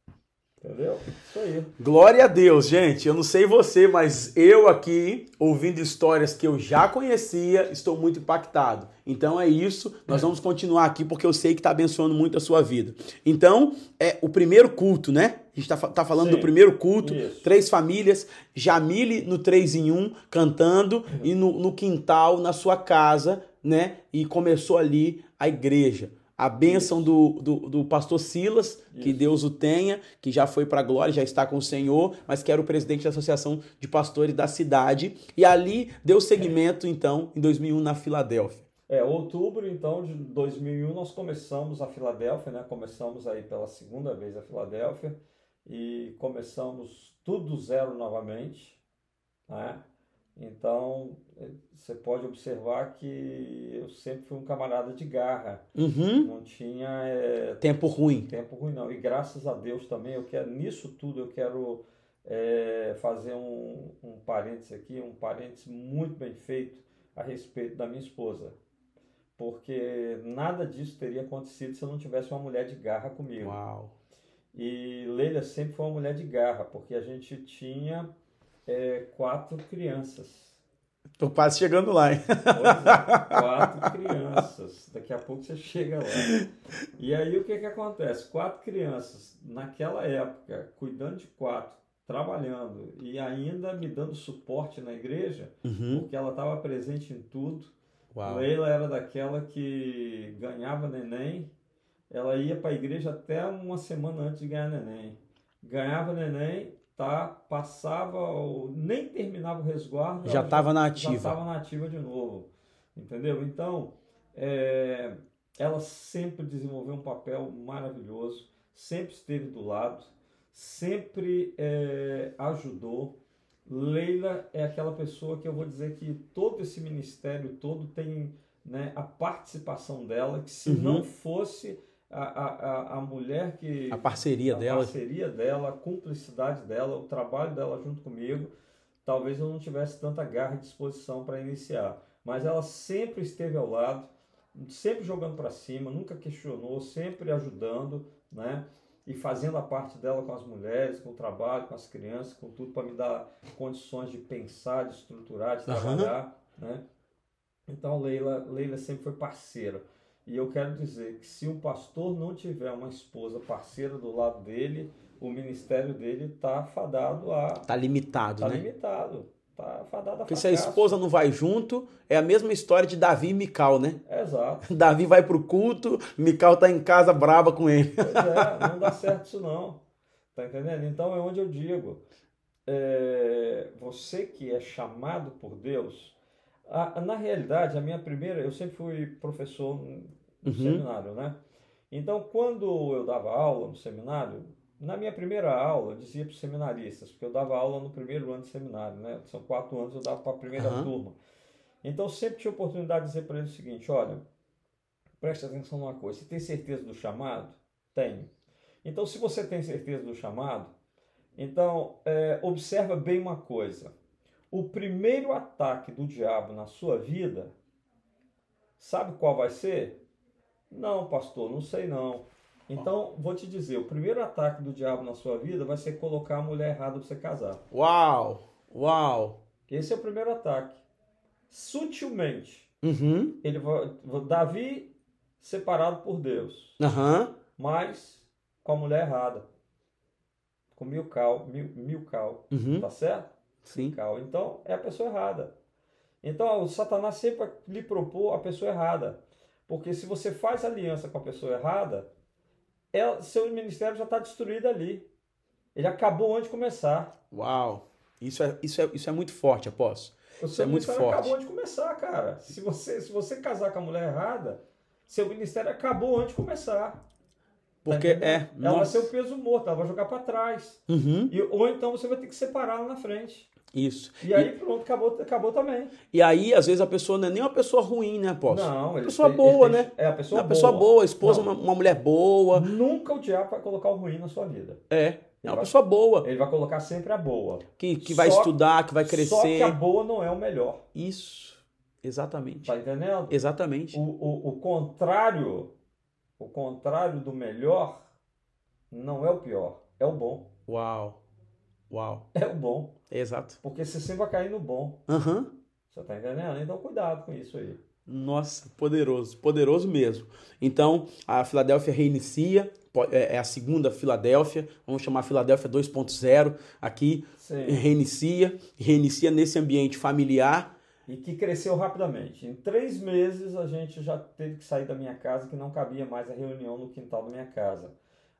Entendeu? Isso aí. Glória a Deus, gente. Eu não sei você, mas eu aqui, ouvindo histórias que eu já conhecia, estou muito impactado. Então é isso. Nós vamos continuar aqui porque eu sei que está abençoando muito a sua vida. Então, é o primeiro culto, né? A gente está tá falando Sim. do primeiro culto. Isso. Três famílias, Jamile no 3 em 1, cantando, e no, no quintal, na sua casa, né? E começou ali a igreja. A bênção do, do, do pastor Silas, que Isso. Deus o tenha, que já foi para a glória, já está com o Senhor, mas que era o presidente da Associação de Pastores da cidade. E ali deu seguimento, então, em 2001, na Filadélfia. É, outubro, então, de 2001, nós começamos a Filadélfia, né? Começamos aí pela segunda vez a Filadélfia e começamos tudo do zero novamente, né? Então, você pode observar que eu sempre fui um camarada de garra, Uhum. não tinha eh, Tempo ruim. tempo ruim não. E graças a Deus também, eu quero, nisso tudo eu quero eh, fazer um, um parênteses aqui, um parênteses muito bem feito a respeito da minha esposa. Porque nada disso teria acontecido se eu não tivesse uma mulher de garra comigo. Uau. E Leila sempre foi uma mulher de garra, porque a gente tinha eh, quatro crianças. Tô quase chegando lá, hein? É, *laughs* quatro crianças. Daqui a pouco você chega lá. E aí o que que acontece? Quatro crianças, naquela época, cuidando de quatro, trabalhando e ainda me dando suporte na igreja, Uhum. porque ela estava presente em tudo. Uau. Leila era daquela que ganhava neném, ela ia para a igreja até uma semana antes de ganhar neném. Ganhava neném, tá, passava, o- nem terminava o resguardo, Já estava na já ativa. estava na ativa de novo. Entendeu? Então, é, ela sempre desenvolveu um papel maravilhoso, sempre esteve do lado, sempre é, ajudou. Leila é aquela pessoa que eu vou dizer que todo esse ministério todo tem né, a participação dela, que se uhum. não fosse a, a, a mulher que. A parceria a dela. A parceria dela, a cumplicidade dela, o trabalho dela junto comigo, talvez eu não tivesse tanta garra e disposição para iniciar. Mas ela sempre esteve ao lado, sempre jogando para cima, nunca questionou, sempre ajudando, né? E fazendo a parte dela com as mulheres, com o trabalho, com as crianças, com tudo, para me dar condições de pensar, de estruturar, de trabalhar, uhum. né? Então, Leila, Leila sempre foi parceira. E eu quero dizer que se um pastor não tiver uma esposa parceira do lado dele, o ministério dele está fadado a. Está limitado, tá né? Está limitado. Está fadado a Porque se a esposa não vai junto, é a mesma história de Davi e Mical, né? Exato. *laughs* Davi vai para o culto, Mical está em casa brava com ele. Pois é, não dá certo isso não. Tá entendendo? Então é onde eu digo. É, você que é chamado por Deus, a, na realidade, a minha primeira, eu sempre fui professor no uhum. seminário, né? Então, quando eu dava aula no seminário, na minha primeira aula, eu dizia para os seminaristas, porque eu dava aula no primeiro ano de seminário, né? São quatro anos, eu dava para a primeira uhum. turma. Então, sempre tinha oportunidade de dizer para eles o seguinte: olha, preste atenção numa coisa, você tem certeza do chamado? Tenho. Então, se você tem certeza do chamado, então é, observa bem uma coisa o primeiro ataque do diabo na sua vida, sabe qual vai ser? Não, pastor, não sei não. Então, vou te dizer, o primeiro ataque do diabo na sua vida vai ser colocar a mulher errada para você casar. Uau! Uau! Esse é o primeiro ataque. Sutilmente. Uhum. Ele vai, Davi separado por Deus. Uhum. Mas com a mulher errada. Com Milcal, Mil, Milcal. Uhum. Tá certo? Sim. Então, é a pessoa errada. Então, o Satanás sempre lhe propor a pessoa errada. Porque se você faz aliança com a pessoa errada, é, seu ministério já está destruído ali. Ele acabou antes de começar. Uau! Isso é, isso é, isso é muito forte, apóstolo. O isso é muito forte. acabou antes de começar, cara. Se você, se você casar com a mulher errada, seu ministério acabou antes de começar. Porque tá é. Ela nossa. vai ser o peso morto, ela vai jogar para trás. Uhum. E, ou então você vai ter que separar lá na frente. Isso. E aí e, pronto, acabou, acabou também. E aí, às vezes, a pessoa não é nem uma pessoa ruim, né, apóstolo? Não, uma pessoa tem, boa, né? É a pessoa é uma pessoa boa, a esposa, uma, uma, mulher boa. Nunca o diabo vai colocar o ruim na sua vida. É. É uma vai, pessoa boa. Ele vai colocar sempre a boa. Que, que vai estudar, que vai crescer. Só que a boa não é o melhor. Isso. Exatamente. Tá entendendo? Exatamente. O, o, o contrário, o contrário do melhor não é o pior, é o bom. Uau. Uau. É o bom. Exato. Porque você sempre vai cair no bom. Aham. Uhum. Você tá entendendo? Então cuidado com isso aí. Nossa, poderoso, poderoso mesmo. Então, a Filadélfia reinicia, é, é a segunda Filadélfia, vamos chamar Filadélfia 2.0 aqui, Sim. reinicia, reinicia nesse ambiente familiar. E que cresceu rapidamente. Em três meses a gente já teve que sair da minha casa, que não cabia mais a reunião no quintal da minha casa.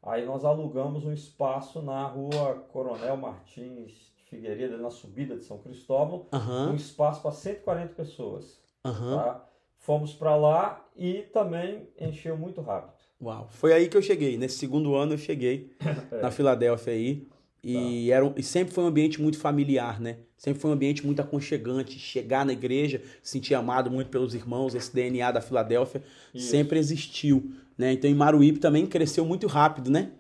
Aí nós alugamos um espaço na rua Coronel Martins Figueiredo, na subida de São Cristóvão, uhum. um espaço para 140 pessoas. Uhum. Tá? Fomos para lá e também encheu muito rápido. Uau, foi aí que eu cheguei. Nesse segundo ano eu cheguei *laughs* é. na Filadélfia aí. E, tá. era, e sempre foi um ambiente muito familiar, né? Sempre foi um ambiente muito aconchegante. Chegar na igreja, sentir amado muito pelos irmãos, esse DNA da Filadélfia Isso. sempre existiu. Né? Então em Maruípe também cresceu muito rápido, né?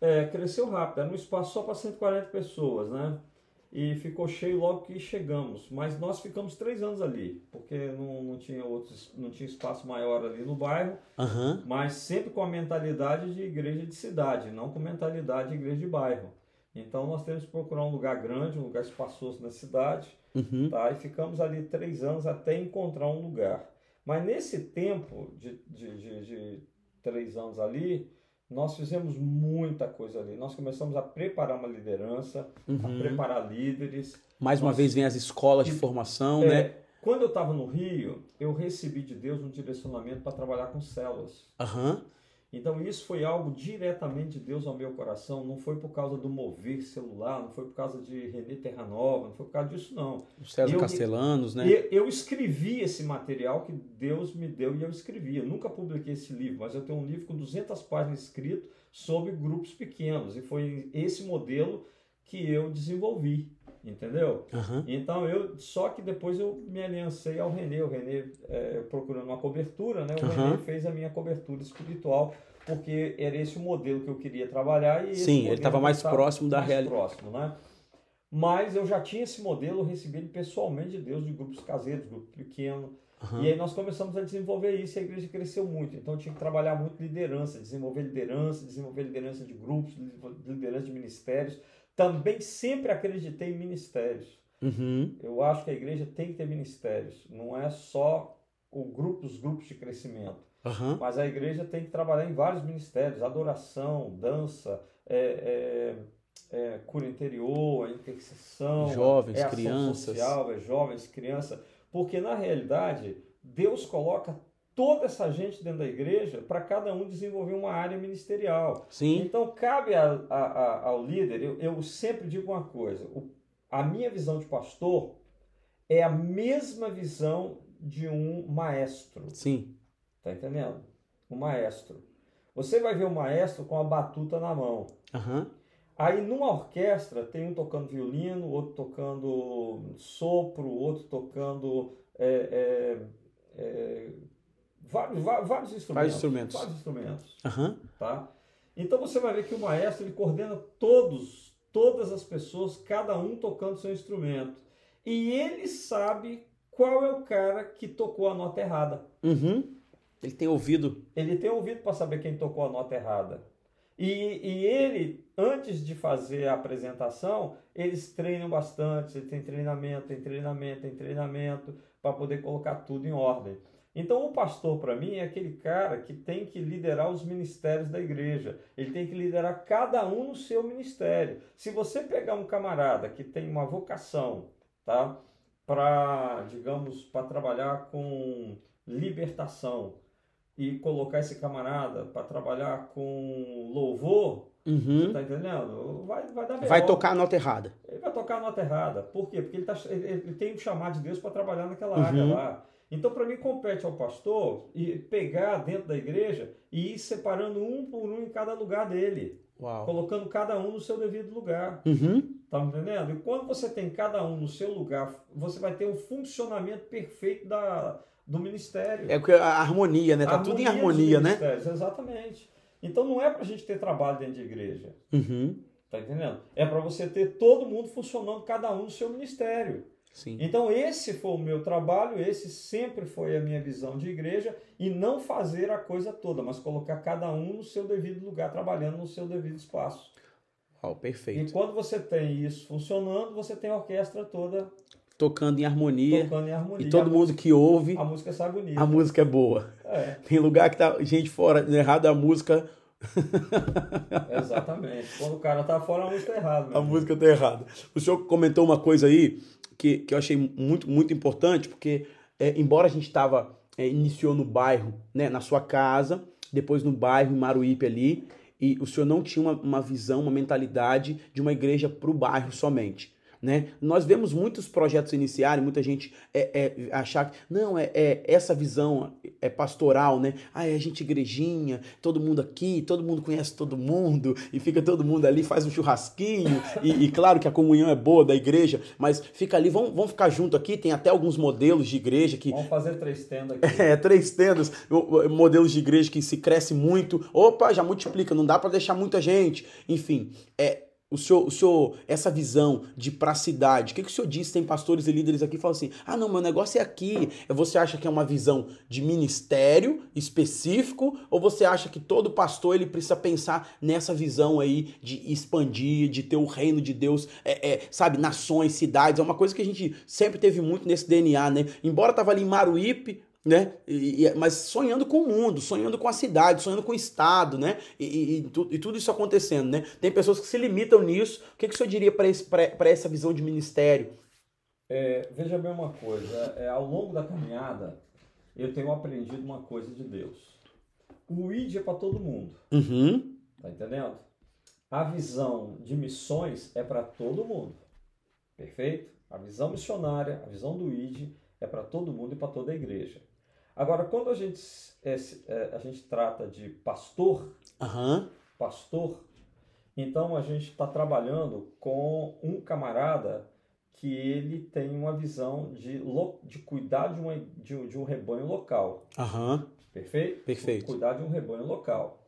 É, cresceu rápido. Era um espaço só para 140 pessoas, né? e ficou cheio logo que chegamos. Mas nós ficamos três anos ali, porque não, não, tinha, outros, não tinha espaço maior ali no bairro, uhum. mas sempre com a mentalidade de igreja de cidade, não com mentalidade de igreja de bairro. Então nós temos que procurar um lugar grande, um lugar espaçoso na cidade, uhum. tá? e ficamos ali três anos até encontrar um lugar. Mas nesse tempo de, de, de, de três anos ali, nós fizemos muita coisa ali. Nós começamos a preparar uma liderança, uhum. a preparar líderes. Mais uma nós... vez vem as escolas de formação, é, né? Quando eu estava no Rio, eu recebi de Deus um direcionamento para trabalhar com células. Uhum. Então isso foi algo diretamente de Deus ao meu coração, não foi por causa do mover celular, não foi por causa de René Terranova, não foi por causa disso não. Os César eu, Castellanos, né? Eu, eu, escrevi esse material que Deus me deu e eu escrevi. Eu nunca publiquei esse livro, mas eu tenho um livro com 200 páginas escrito sobre grupos pequenos e foi esse modelo que eu desenvolvi. Entendeu? Aham. Então eu só que depois eu me aliancei ao Renê, o Renê é, procurando uma cobertura, né? O Aham. Renê fez a minha cobertura espiritual porque era esse o modelo que eu queria trabalhar e Sim, ele estava mais tá próximo da realidade. próximo, né? Mas eu já tinha esse modelo, eu recebi ele pessoalmente de Deus, de grupos caseiros, grupo pequeno. Aham. E aí nós começamos a desenvolver isso e a igreja cresceu muito. Então eu tinha que trabalhar muito liderança, desenvolver liderança, desenvolver liderança de grupos, liderança de ministérios. Também sempre acreditei em ministérios. Uhum. Eu acho que a igreja tem que ter ministérios, não é só o grupo, os grupos de crescimento. Aham. Mas a igreja tem que trabalhar em vários ministérios, adoração, dança, é, é, é, cura interior, é intercessão, Jovens, é crianças. social, é jovens, criança, porque na realidade Deus coloca toda essa gente dentro da igreja para cada um desenvolver uma área ministerial. Sim. Então cabe a- a- a- ao líder, eu, eu sempre digo uma coisa, o- a minha visão de pastor é a mesma visão de um maestro. Sim. Tá entendendo? O maestro. Você vai ver o maestro com a batuta na mão. Aham. Aí numa orquestra tem um tocando violino, outro tocando sopro, outro tocando é, é, é, vários, vários instrumentos. Vários instrumentos. Vários instrumentos, Aham. tá? Então você vai ver que o maestro ele coordena todos, todas as pessoas, cada um tocando seu instrumento. E ele sabe qual é o cara que tocou a nota errada. Uhum. Ele tem ouvido. Ele tem ouvido para saber quem tocou a nota errada. E, e ele, antes de fazer a apresentação, eles treinam bastante, ele tem treinamento, tem treinamento, tem treinamento, para poder colocar tudo em ordem. Então, o pastor, para mim, é aquele cara que tem que liderar os ministérios da igreja. Ele tem que liderar cada um no seu ministério. Se você pegar um camarada que tem uma vocação, tá? Para, digamos, para trabalhar com libertação, e colocar esse camarada para trabalhar com louvor, Uhum. tá entendendo? Vai, vai dar Vai B.O. tocar a nota errada. Ele vai tocar a nota errada. Por quê? Porque ele, tá, ele, ele tem o chamado de Deus para trabalhar naquela Uhum. área lá. Então, para mim, compete ao pastor e pegar dentro da igreja e ir separando um por um em cada lugar dele, Uau. colocando cada um no seu devido lugar. Uhum. Tá me entendendo? E quando você tem cada um no seu lugar, você vai ter um funcionamento perfeito da, do ministério. É porque a harmonia, né? Tá tudo em harmonia, né? Exatamente. Então não é pra gente ter trabalho dentro de igreja. Uhum. Tá entendendo? É para você ter todo mundo funcionando, cada um no seu ministério. Sim. Então esse foi o meu trabalho, esse sempre foi a minha visão de igreja e não fazer a coisa toda, mas colocar cada um no seu devido lugar, trabalhando no seu devido espaço. E perfeito. quando você tem isso funcionando, você tem a orquestra toda Tocando em harmonia. tocando em harmonia. E todo a, mundo que ouve, a música sai bonita. a música é boa. É, Tem lugar que tá gente fora errado, a música, *laughs* exatamente. Quando o cara tá fora, a música tá errada. a música tá errada. O senhor comentou uma coisa aí que, que eu achei muito, muito importante, porque é, embora a gente estava iniciou no bairro, né, na sua casa, depois no bairro Maruípe ali, e o senhor não tinha uma, uma visão, uma mentalidade de uma igreja para o bairro somente. Né? Nós vemos muitos projetos iniciarem, muita gente é, é, achar que não, é, é essa visão é pastoral, né? Ah, é a gente igrejinha, todo mundo aqui, todo mundo conhece todo mundo, e fica todo mundo ali, faz um churrasquinho, e, e claro que a comunhão é boa da igreja, mas fica ali, vamos, vamos ficar junto aqui, tem até alguns modelos de igreja que Vamos fazer três tendas aqui. *laughs* é, três tendas, modelos de igreja que se cresce muito. Opa, já multiplica, não dá para deixar muita gente. Enfim, é o senhor, o senhor essa visão de pra cidade. O que, que o senhor diz? Tem pastores e líderes aqui que falam assim: "Ah, não, meu negócio é aqui". Você acha que é uma visão de ministério específico ou você acha que todo pastor ele precisa pensar nessa visão aí de expandir, de ter o reino de Deus, é, é, sabe, nações, cidades, é uma coisa que a gente sempre teve muito nesse DNA, né? Embora tava ali em Maruípe, né? E- e- mas sonhando com o mundo, sonhando com a cidade, sonhando com o estado, né? E, tu- e tudo isso acontecendo, né? Tem pessoas que se limitam nisso. O que, que o senhor diria para essa visão de ministério? É, veja bem uma coisa, é, ao longo da caminhada, eu tenho aprendido uma coisa de Deus. O ID é para todo mundo, Uhum. tá entendendo? A visão de missões é para todo mundo, perfeito? A visão missionária, a visão do ID é para todo mundo e para toda a igreja. Agora, quando a gente, é, é, a gente trata de pastor, Aham. pastor, então a gente está trabalhando com um camarada que ele tem uma visão de, de cuidar de, uma, de, um- de um rebanho local. Aham. Perfeito? Perfeito. Cuidar de um rebanho local.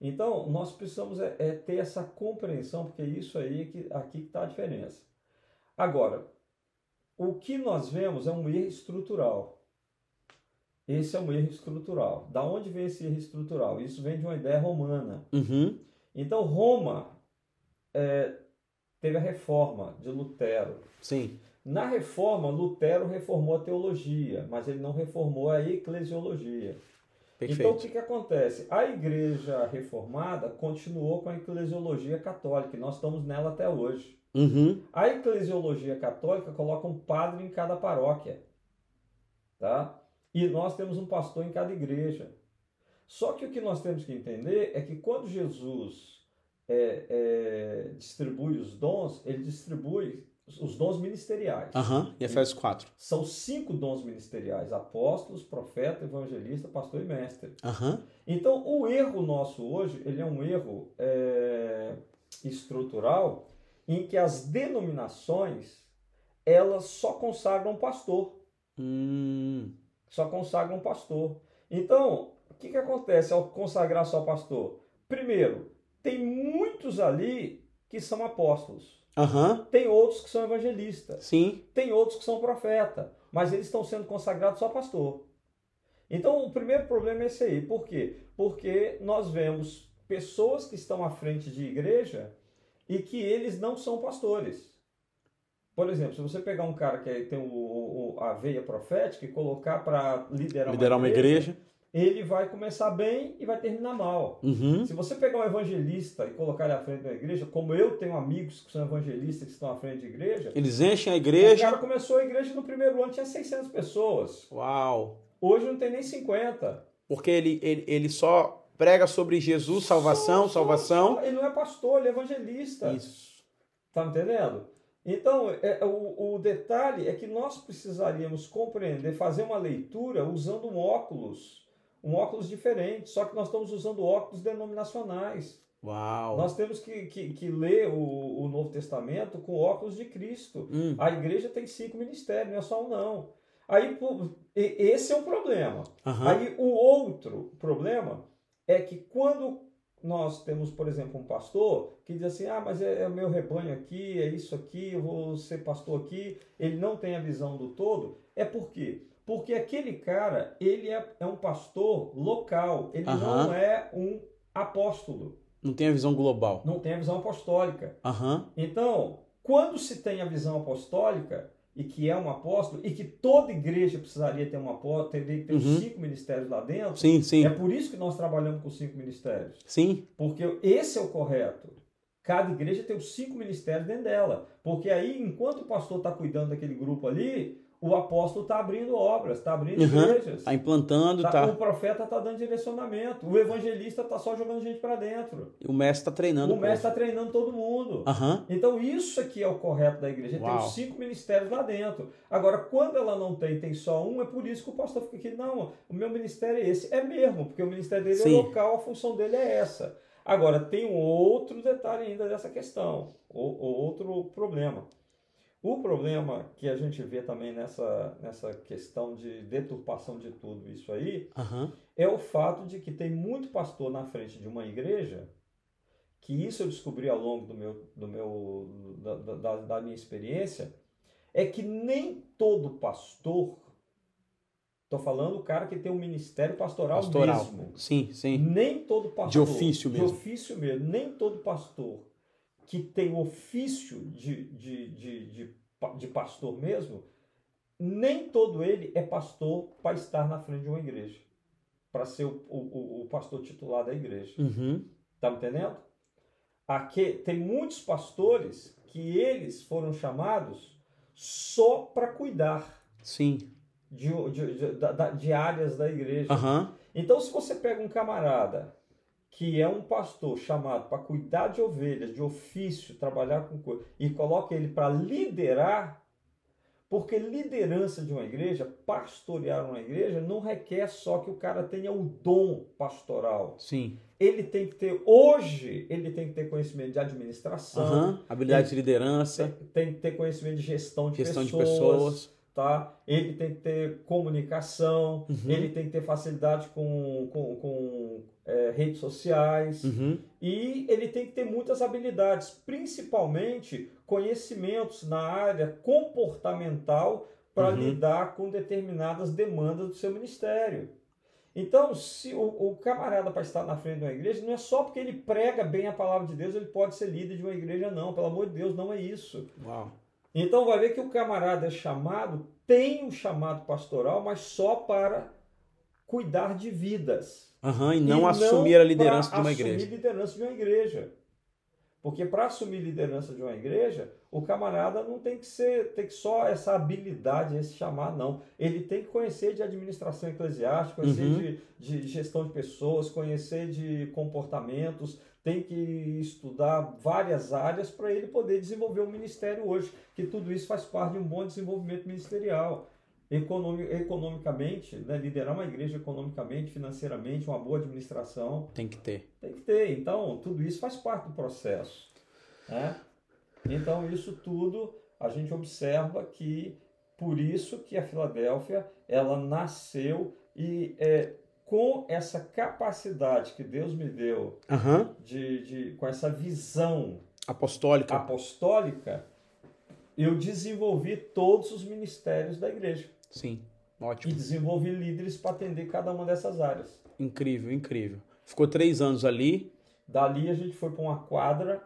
Então, nós precisamos é, é ter essa compreensão, porque é isso aí que aqui que está a diferença. Agora, o que nós vemos é um erro estrutural. Esse é um erro estrutural. Da onde vem esse erro estrutural? Isso vem de uma ideia romana. Uhum. Então, Roma é, teve a reforma de Lutero. Sim. Na reforma, Lutero reformou a teologia, mas ele não reformou a eclesiologia. Então, o Perfeito. que, que acontece? A igreja reformada continuou com a eclesiologia católica, e nós estamos nela até hoje. Uhum. A eclesiologia católica coloca um padre em cada paróquia, tá? E nós temos um pastor em cada igreja. Só que o que nós temos que entender é que quando Jesus é, é, distribui os dons, ele distribui os dons ministeriais. Aham. E Efésios 4. São cinco dons ministeriais: apóstolos, profeta, evangelista, pastor e mestre. Aham. Então, o erro nosso hoje, ele é um erro é, estrutural em que as denominações, elas só consagram pastor, Hum. Só consagram pastor. Então, o que, que acontece ao consagrar só pastor? Primeiro, tem muitos ali que são apóstolos, Aham. tem outros que são evangelistas, Sim. tem outros que são profeta, mas eles estão sendo consagrados só pastor. Então, o primeiro problema é esse aí. Por quê? Porque nós vemos pessoas que estão à frente de igreja e que eles não são pastores. Por exemplo, se você pegar um cara que tem o, o- a veia profética e colocar para liderar, Liderar uma igreja. ele vai começar bem e vai terminar mal. Uhum. Se você pegar um evangelista e colocar ele à frente da igreja, como eu tenho amigos que são evangelistas que estão à frente de igreja, Eles enchem a o igreja. cara começou a igreja no primeiro ano, tinha 600 pessoas. Uau. Hoje não tem nem 50. Porque ele, ele, ele só prega sobre Jesus, salvação, Só- só- salvação. só- Ele não é pastor, ele é evangelista. Isso. Tá entendendo? Então, é- o, o detalhe é que nós precisaríamos compreender, fazer uma leitura usando um óculos, um óculos diferente, só que nós estamos usando óculos denominacionais. Uau. Nós temos que, que, que ler o, o Novo Testamento com óculos de Cristo. Hum. A igreja tem cinco ministérios, não é só um não. Aí, esse é um problema. Aham. Aí o outro problema é que quando nós temos, por exemplo, um pastor que diz assim, ah, mas é, é o meu rebanho aqui, é isso aqui, eu vou ser pastor aqui, ele não tem a visão do todo, é por quê? Porque aquele cara, ele é, é um pastor local, ele Aham. não é um apóstolo, Não tem a visão global. não tem a visão apostólica. Aham. Então, quando se tem a visão apostólica, e que é um apóstolo, e que toda igreja precisaria ter um apóstolo, teria que ter Uhum. cinco ministérios lá dentro, Sim, sim. é por isso que nós trabalhamos com cinco ministérios. Sim. Porque esse é o correto. Cada igreja tem os cinco ministérios dentro dela. Porque aí, enquanto o pastor está cuidando daquele grupo ali, o apóstolo está abrindo obras, está abrindo Uhum. igrejas. Tá implantando, Tá- tá. O profeta está dando direcionamento. O evangelista está só jogando gente para dentro. O mestre tá treinando. O mestre está treinando todo mundo. Aham. Então, isso aqui é o correto da igreja. Tem Uau. os cinco ministérios lá dentro. Agora, quando ela não tem, tem só um, é por isso que o pastor fica aqui. Não, o meu ministério é esse. É mesmo, porque o ministério dele Sim. é local, a função dele é essa. Agora, tem um outro detalhe ainda dessa questão, ou, ou outro problema. O problema que a gente vê também nessa, nessa questão de deturpação de tudo isso aí Aham. é o fato de que tem muito pastor na frente de uma igreja, que isso eu descobri ao longo do meu, do meu, da, da, da minha experiência, é que nem todo pastor, estou falando o cara que tem um ministério pastoral, Pastoral. mesmo, Sim, sim. nem todo pastor, De ofício mesmo. de ofício mesmo, nem todo pastor que tem ofício de, de, de, de, de pastor mesmo, nem todo ele é pastor para estar na frente de uma igreja, para ser o, o, o pastor titular da igreja. Uhum. Tá me entendendo? Aqui tem muitos pastores que eles foram chamados só para cuidar Sim. de, de, de, de áreas da igreja. Aham. Então, se você pega um camarada que é um pastor chamado para cuidar de ovelhas, de ofício, trabalhar com coisa, e coloca ele para liderar, Porque liderança de uma igreja, pastorear uma igreja, não requer só que o cara tenha o dom pastoral. Sim. Ele tem que ter, hoje, ele tem que ter conhecimento de administração. Aham. Habilidade de liderança, Tem, tem que ter conhecimento de gestão de gestão pessoas. de pessoas. Tá? Ele tem que ter comunicação, Uhum. ele tem que ter facilidade com, com, com é, redes sociais. Uhum. E ele tem que ter muitas habilidades, principalmente conhecimentos na área comportamental para Uhum. lidar com determinadas demandas do seu ministério. Então, se o, o camarada para estar na frente de uma igreja, não é só porque ele prega bem a palavra de Deus, ele pode ser líder de uma igreja, não. Pelo amor de Deus, não é isso. Uau. Então vai ver que o camarada é chamado, tem um chamado pastoral, mas só para cuidar de vidas. Aham, e não assumir a liderança de uma assumir igreja. liderança de uma igreja. Porque para assumir liderança de uma igreja, o camarada não tem que ser, tem que só essa habilidade, esse chamar, não. Ele tem que conhecer de administração eclesiástica, conhecer Uhum. de, de gestão de pessoas, conhecer de comportamentos, tem que estudar várias áreas para ele poder desenvolver o ministério hoje, que tudo isso faz parte de um bom desenvolvimento ministerial. Economi- economicamente, né, liderar uma igreja economicamente, financeiramente, uma boa administração, Tem que ter. tem que ter. Então, tudo isso faz parte do processo. Né? Então, isso tudo a gente observa que, por isso que a Filadélfia, ela nasceu e é, com essa capacidade que Deus me deu, Aham. de, de, com essa visão Apostólica. apostólica, eu desenvolvi todos os ministérios da igreja. Sim. E Ótimo. desenvolvi líderes para atender cada uma dessas áreas. Incrível, incrível. Ficou três anos ali. Dali a gente foi para uma quadra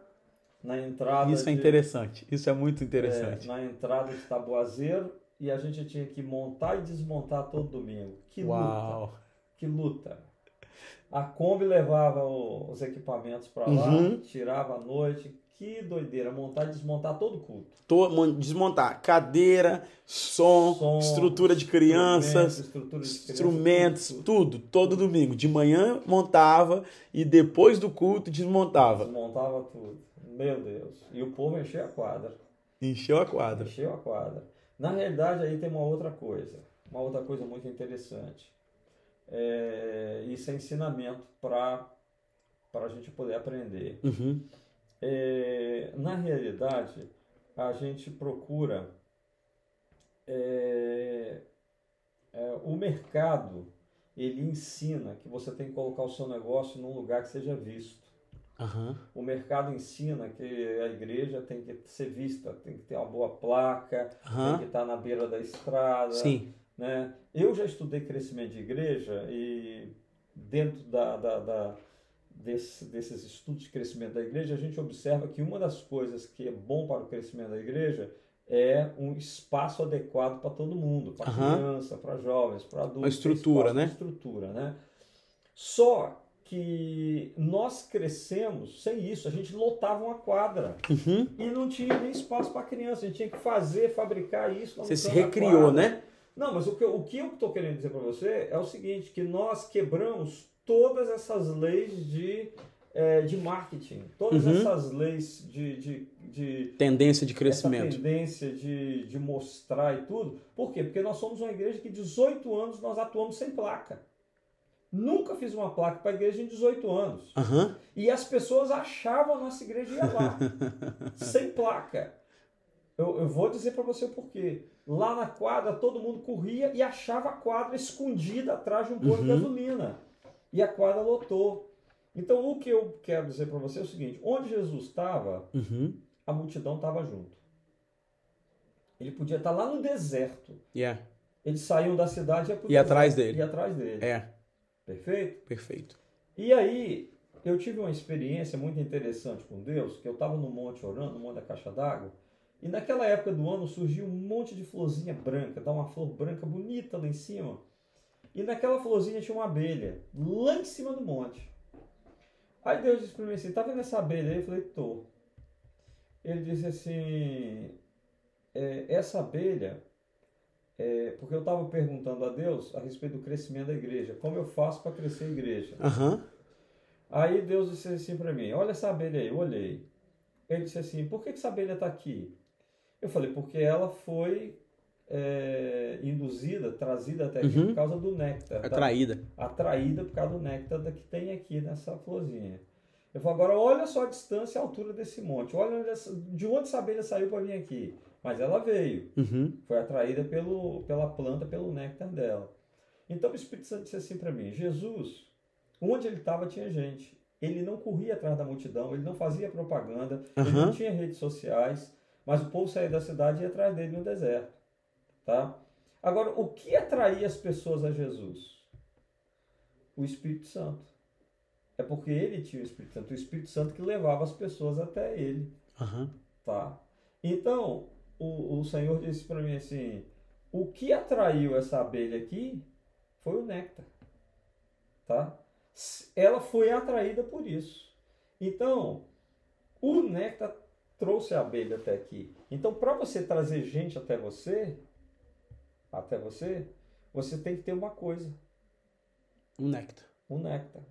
na entrada Isso é de- interessante. Isso é muito é, interessante. na entrada de Taboazeiro e a gente tinha que montar e desmontar todo domingo. Que luta, Uau. Que luta. A Kombi levava o- os equipamentos para lá, Uhum. tirava à noite. Que doideira, montar e desmontar todo o culto. Tô- mon- desmontar cadeira, som, Som, estrutura de crianças, Instrumentos, estrutura de criança, instrumentos, tudo, tudo, todo domingo. De manhã montava e depois do culto desmontava. Desmontava tudo. Meu Deus. E o povo encheu a quadra. Encheu a quadra. Encheu a quadra. Na realidade, aí tem uma outra coisa. Uma outra coisa muito interessante. É, isso é ensinamento para a gente poder aprender. Uhum. É, na realidade, a gente procura. é, é, o mercado ele ensina que você tem que colocar o seu negócio num lugar que seja visto. Aham. O mercado ensina que a igreja tem que ser vista, tem que ter uma boa placa, tem que estar na beira da estrada. Sim. Né? Eu já estudei crescimento de igreja e dentro da, da, da- desse- desses estudos de crescimento da igreja, a gente observa que uma das coisas que é bom para o crescimento da igreja é um espaço adequado para todo mundo, para Aham. criança, para jovens, para adultos. Uma estrutura, né? Uma estrutura, né? Só que nós crescemos sem isso, a gente lotava uma quadra Uhum. e não tinha nem espaço para criança, a gente tinha que fazer, fabricar isso. Você se recriou, né? Não, mas o que, eu- o que eu estou querendo dizer para você é o seguinte, que nós quebramos todas essas leis de, eh, de marketing, todas Uhum. essas leis de, de, de Tendência de crescimento. tendência de, de mostrar e tudo. Por quê? Porque nós somos uma igreja que 18 anos nós atuamos sem placa. Nunca fiz uma placa para a igreja em 18 anos. Aham. E as pessoas achavam a nossa igreja ia lá, *laughs* sem placa. Eu, eu vou dizer para você o porquê. Lá na quadra, todo mundo corria e achava a quadra escondida atrás de um posto de Uhum. gasolina. E a quadra lotou. Então, o que eu quero dizer para você é o seguinte: onde Jesus estava, Uhum. a multidão estava junto. Ele podia estar lá no deserto. Yeah. Eles saíam da cidade e ia pro E atrás dele. ia atrás dele. É. Perfeito? Perfeito. E aí, eu tive uma experiência muito interessante com Deus, que eu estava no monte orando, no monte da caixa d'água, e naquela época do ano surgiu um monte de florzinha branca, dá uma flor branca bonita lá em cima. E naquela florzinha tinha uma abelha, lá em cima do monte. Aí Deus disse para mim assim, tá vendo essa abelha aí? Eu falei, tô. Ele disse assim, "É, essa abelha, é, porque eu estava perguntando a Deus a respeito do crescimento da igreja, como eu faço para crescer a igreja? Aham. Aí Deus disse assim para mim: Olha essa abelha aí. Eu olhei. Ele disse assim: Por que que essa abelha está aqui? Eu falei: Porque ela foi é, induzida, trazida até aqui Uhum. por causa do néctar. tá? Atraída. Atraída por causa do néctar da- que tem aqui nessa florzinha. Eu falo, agora olha só a distância e a altura desse monte. Olha onde essa- de onde essa abelha saiu para vir aqui. Mas ela veio. Uhum. Foi atraída pelo, pela planta, pelo néctar dela. Então o Espírito Santo disse assim para mim: Jesus, onde ele estava tinha gente. Ele não corria atrás da multidão, ele não fazia propaganda, ele Aham. não tinha redes sociais, mas o povo saía da cidade e ia atrás dele no deserto. Tá? Agora, o que atraía as pessoas a Jesus? O Espírito Santo. É porque ele tinha o Espírito Santo, o Espírito Santo que levava as pessoas até ele. Aham. Tá? Então, o, o Senhor disse para mim assim: o que atraiu essa abelha aqui foi o néctar. Tá? Ela foi atraída por isso. Então, o néctar trouxe a abelha até aqui. Então, para você trazer gente até você, até você, você tem que ter uma coisa, Um néctar. o néctar,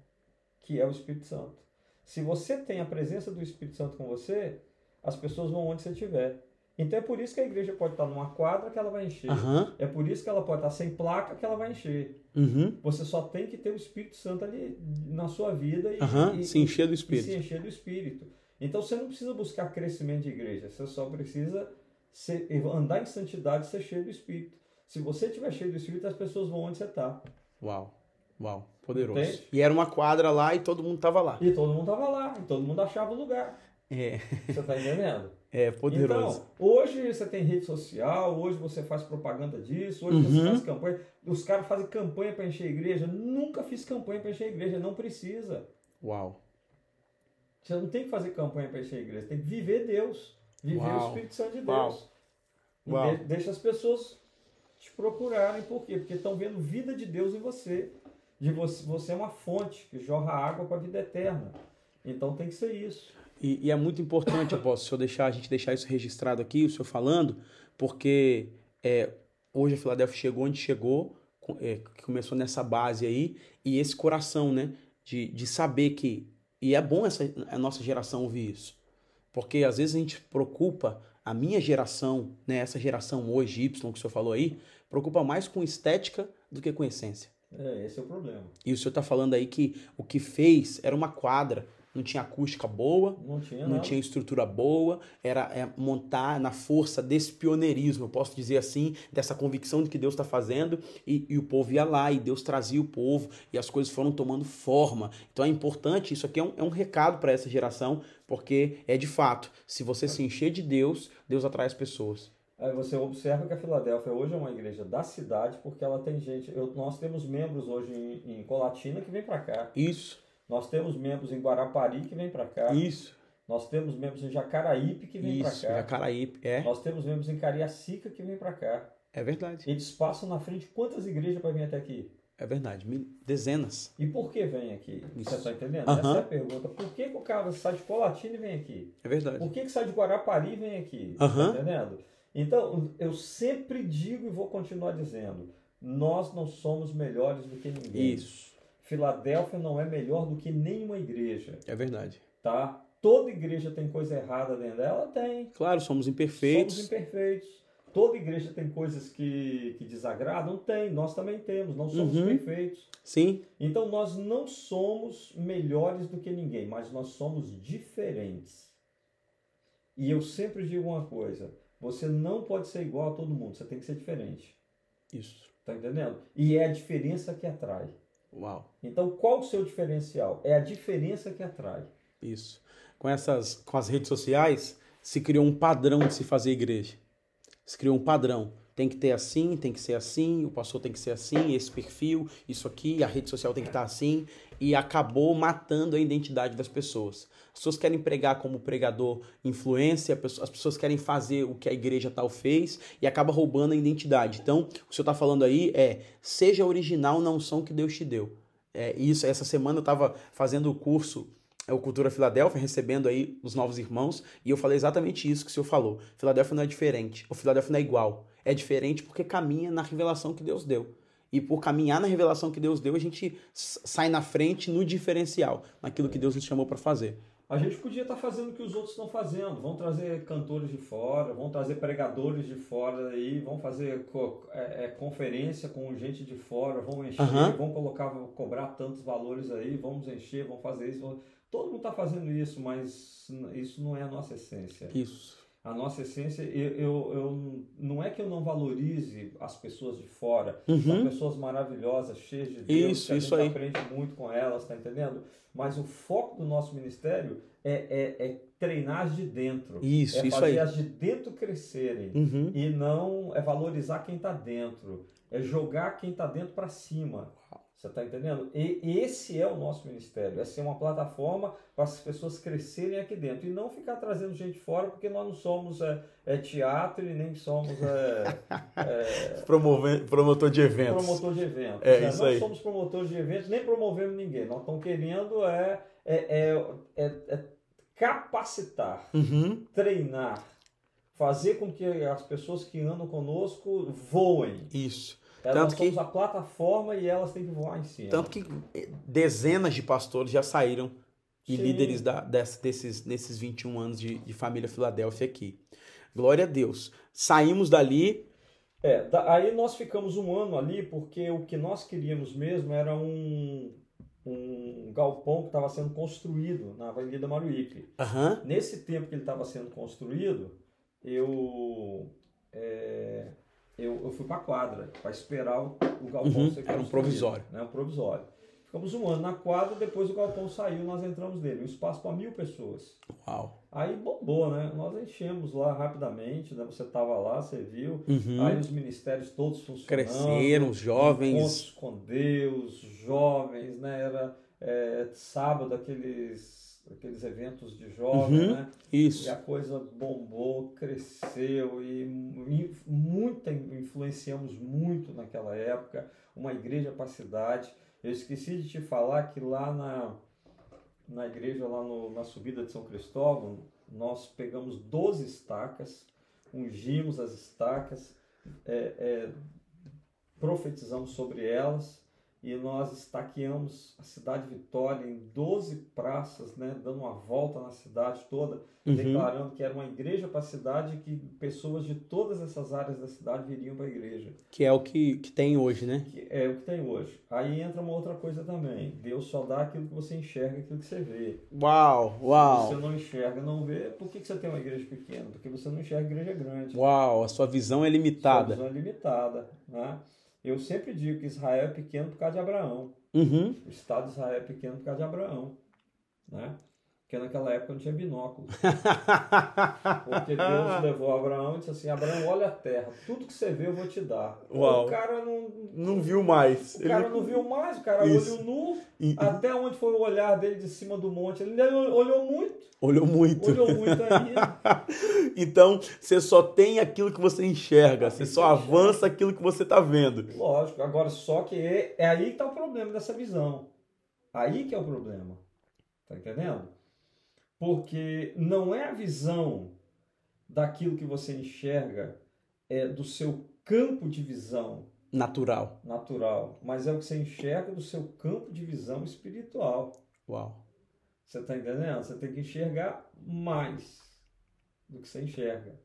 que é o Espírito Santo. Se você tem a presença do Espírito Santo com você, as pessoas vão onde você estiver. Então é por isso que a igreja pode estar numa quadra que ela vai encher. Aham. É por isso que ela pode estar sem placa que ela vai encher. Uhum. Você só tem que ter o Espírito Santo ali na sua vida e, Aham. e- Se encher do e se espírito. encher do Espírito. Então você não precisa buscar crescimento de igreja, você só precisa ser- andar em santidade e ser cheio do Espírito. Se você estiver cheio do Espírito, as pessoas vão onde você está. Uau. Uau. Poderoso. Entende? E era uma quadra lá e todo mundo tava lá. E todo mundo estava lá, e todo mundo achava o lugar. É. Você está entendendo? *laughs* É poderoso. Então, hoje você tem rede social, hoje você faz propaganda disso, hoje você Uhum. faz campanha. Os caras fazem campanha para encher a igreja. Nunca fiz campanha para encher a igreja, não precisa. Uau. Você não tem que fazer campanha para encher a igreja, tem que viver Deus, viver Uau. o Espírito Santo de. Deus. Uau. de- deixa as pessoas te procurarem, por quê? Porque estão vendo vida de Deus em você. De você, você é uma fonte que jorra água para a vida eterna. Então tem que ser isso. E, e é muito importante, apóstolo, o senhor deixar, a gente deixar isso registrado aqui, o senhor falando, porque é, hoje a Filadélfia chegou onde chegou, é, começou nessa base aí, e esse coração, né, de, de saber que. E é bom essa, a nossa geração ouvir isso, porque às vezes a gente preocupa, a minha geração, né, essa geração hoje, Y, que o senhor falou aí, preocupa mais com estética do que com essência. É, esse é o problema. E o senhor está falando aí que o que fez era uma quadra, não tinha acústica boa, Não tinha não tinha estrutura boa, era é, montar na força desse pioneirismo, eu posso dizer assim, dessa convicção de que Deus está fazendo, e, e o povo ia lá, e Deus trazia o povo, e as coisas foram tomando forma. Então é importante, isso aqui é um, é um recado para essa geração, porque é de fato, se você se encher de Deus, Deus atrai as pessoas. Aí você observa que a Filadélfia hoje é uma igreja da cidade, porque ela tem gente. eu- nós temos membros hoje em, em Colatina que vem para cá. Isso, Nós temos membros em Guarapari que vem para cá. isso, Nós temos membros em Jacaraípe que vem para isso, cá. Jacaraípe, é, Nós temos membros em Cariacica que vem para cá. é verdade, Eles passam na frente quantas igrejas para vir até aqui? é verdade, dezenas. E por que vem aqui? Isso. Você está entendendo? Aham. Essa é a pergunta. Por que, que o cara sai de Colatina e vem aqui? É verdade. Por que, que sai de Guarapari e vem aqui? Aham. Tá entendendo? Então, eu sempre digo e vou continuar dizendo: nós não somos melhores do que ninguém. Isso, Filadélfia não é melhor do que nenhuma igreja, é verdade. tá? Toda igreja tem coisa errada dentro dela? Tem. Claro, somos imperfeitos. Somos imperfeitos. Toda igreja tem coisas que, que desagradam? Tem. Nós também temos. Não somos Uhum. perfeitos. Sim, Então, nós não somos melhores do que ninguém, mas nós somos diferentes. E eu sempre digo uma coisa: você não pode ser igual a todo mundo, você tem que ser diferente. isso. Tá entendendo? E é a diferença que atrai. Uau, Então, qual o seu diferencial? É a diferença que atrai. isso. Com essas, com as redes sociais, se criou um padrão de se fazer igreja. Se criou um padrão. Tem que ter assim, tem que ser assim, o pastor tem que ser assim, esse perfil, isso aqui, a rede social tem que estar assim, e acabou matando a identidade das pessoas. As pessoas querem pregar como pregador influência, as pessoas querem fazer o que a igreja tal fez e acaba roubando a identidade. Então, o que o senhor está falando aí é: seja original na unção que Deus te deu. É, isso, essa semana eu estava fazendo o curso é o Cultura Filadélfia, recebendo aí os novos irmãos, e eu falei exatamente isso que o senhor falou. Filadélfia não é diferente, o Filadélfia não é igual. É diferente porque caminha na revelação que Deus deu. E por caminhar na revelação que Deus deu, a gente sai na frente no diferencial, naquilo que Deus nos chamou para fazer. A gente podia estar fazendo o que os outros estão fazendo. Vão trazer cantores de fora, vão trazer pregadores de fora aí, vão fazer co é, é, conferência com gente de fora, vão encher, Aham. vão colocar, vão cobrar tantos valores aí, vamos encher, vão fazer isso. vão- Todo mundo está fazendo isso, mas isso não é a nossa essência. Isso. A nossa essência, eu, eu, eu- não é que eu não valorize as pessoas de fora, Uhum. são pessoas maravilhosas, cheias de Deus, Isso, que a isso gente aí. aprende muito com elas, tá entendendo? Mas o foco do nosso ministério é, é, é treinar as de dentro. Isso, é isso fazer aí. as de dentro crescerem. Uhum. E não é valorizar quem está dentro. É jogar quem está dentro para cima. Você está entendendo? E esse é o nosso ministério. É ser uma plataforma para as pessoas crescerem aqui dentro. E não ficar trazendo gente fora, porque nós não somos é, é teatro e nem somos é, *laughs* é, Promover, promotor de eventos. promotor de eventos. É, né? isso aí. somos promotores de eventos, nem promovemos ninguém. Nós estamos querendo é, é, é, é, é capacitar Uhum. treinar, fazer com que as pessoas que andam conosco voem. Isso. Elas Tanto nós que- somos a plataforma e elas têm que voar em cima. Tanto que eh, dezenas de pastores já saíram e Sim. líderes da, dess- desses, nesses 21 anos de, de família Filadélfia aqui. Glória a Deus. Saímos dali. É, da- aí nós ficamos um ano ali porque o que nós queríamos mesmo era um, um galpão que estava sendo construído na Avenida Maruípe. Aham. Nesse tempo que ele estava sendo construído, eu, é, eu, eu fui para a quadra para esperar o, o galpão Uhum, ser era um provisório. Né, um provisório. Ficamos um ano na quadra, depois o galpão saiu, nós entramos nele. Um espaço para mil pessoas. Uau. Aí bombou, né? Nós enchemos lá rapidamente, né? Você estava lá, você viu. Uhum. Aí os ministérios todos funcionando. Cresceram, os jovens. Encontros com Deus, jovens, né? Era é, sábado aqueles, aqueles eventos de jovens, Uhum. né? Isso. E a coisa bombou, cresceu e mu- muita influenciamos muito naquela época, uma igreja para a cidade. Eu esqueci de te falar que lá na, na igreja, lá no- na subida de São Cristóvão, nós pegamos 12 estacas, ungimos as estacas, é, é, profetizamos sobre elas e nós estaqueamos a cidade de Vitória em 12 praças, né, dando uma volta na cidade toda, Uhum. declarando que era uma igreja para a cidade e que pessoas de todas essas áreas da cidade viriam para a igreja. Que é o que, que tem hoje, né? Que é o que tem hoje. Aí entra uma outra coisa também. Deus só dá aquilo que você enxerga, aquilo que você vê. Uau, Se uau. você não enxerga, não vê, por que, que você tem uma igreja pequena? Porque você não enxerga igreja grande. Uau, a sua visão é Sua limitada. visão é limitada. Né? Eu sempre digo que Israel é pequeno por causa de Abraão. Uhum. O Estado de Israel é pequeno por causa de Abraão. Né? Porque naquela época não tinha binóculo. *laughs* Porque Deus levou Abraão e disse assim: Abraão, olha a terra, tudo que você vê eu vou te dar. Uau. O cara não, Não viu mais. o cara não viu mais, o cara Isso. olhou nu, E- até onde foi o olhar dele de cima do monte. Ele olhou muito, Olhou muito. olhou muito aí. *laughs* Então, você só tem aquilo que você enxerga. Você só avança aquilo que você tá vendo. Lógico, agora só que é, é aí que está o problema dessa visão. Aí que é o problema. Tá entendendo? Porque não é a visão daquilo que você enxerga, é do seu campo de visão Natural. natural, mas é o que você enxerga do seu campo de visão espiritual. Uau. Você está entendendo? Você tem que enxergar mais do que você enxerga.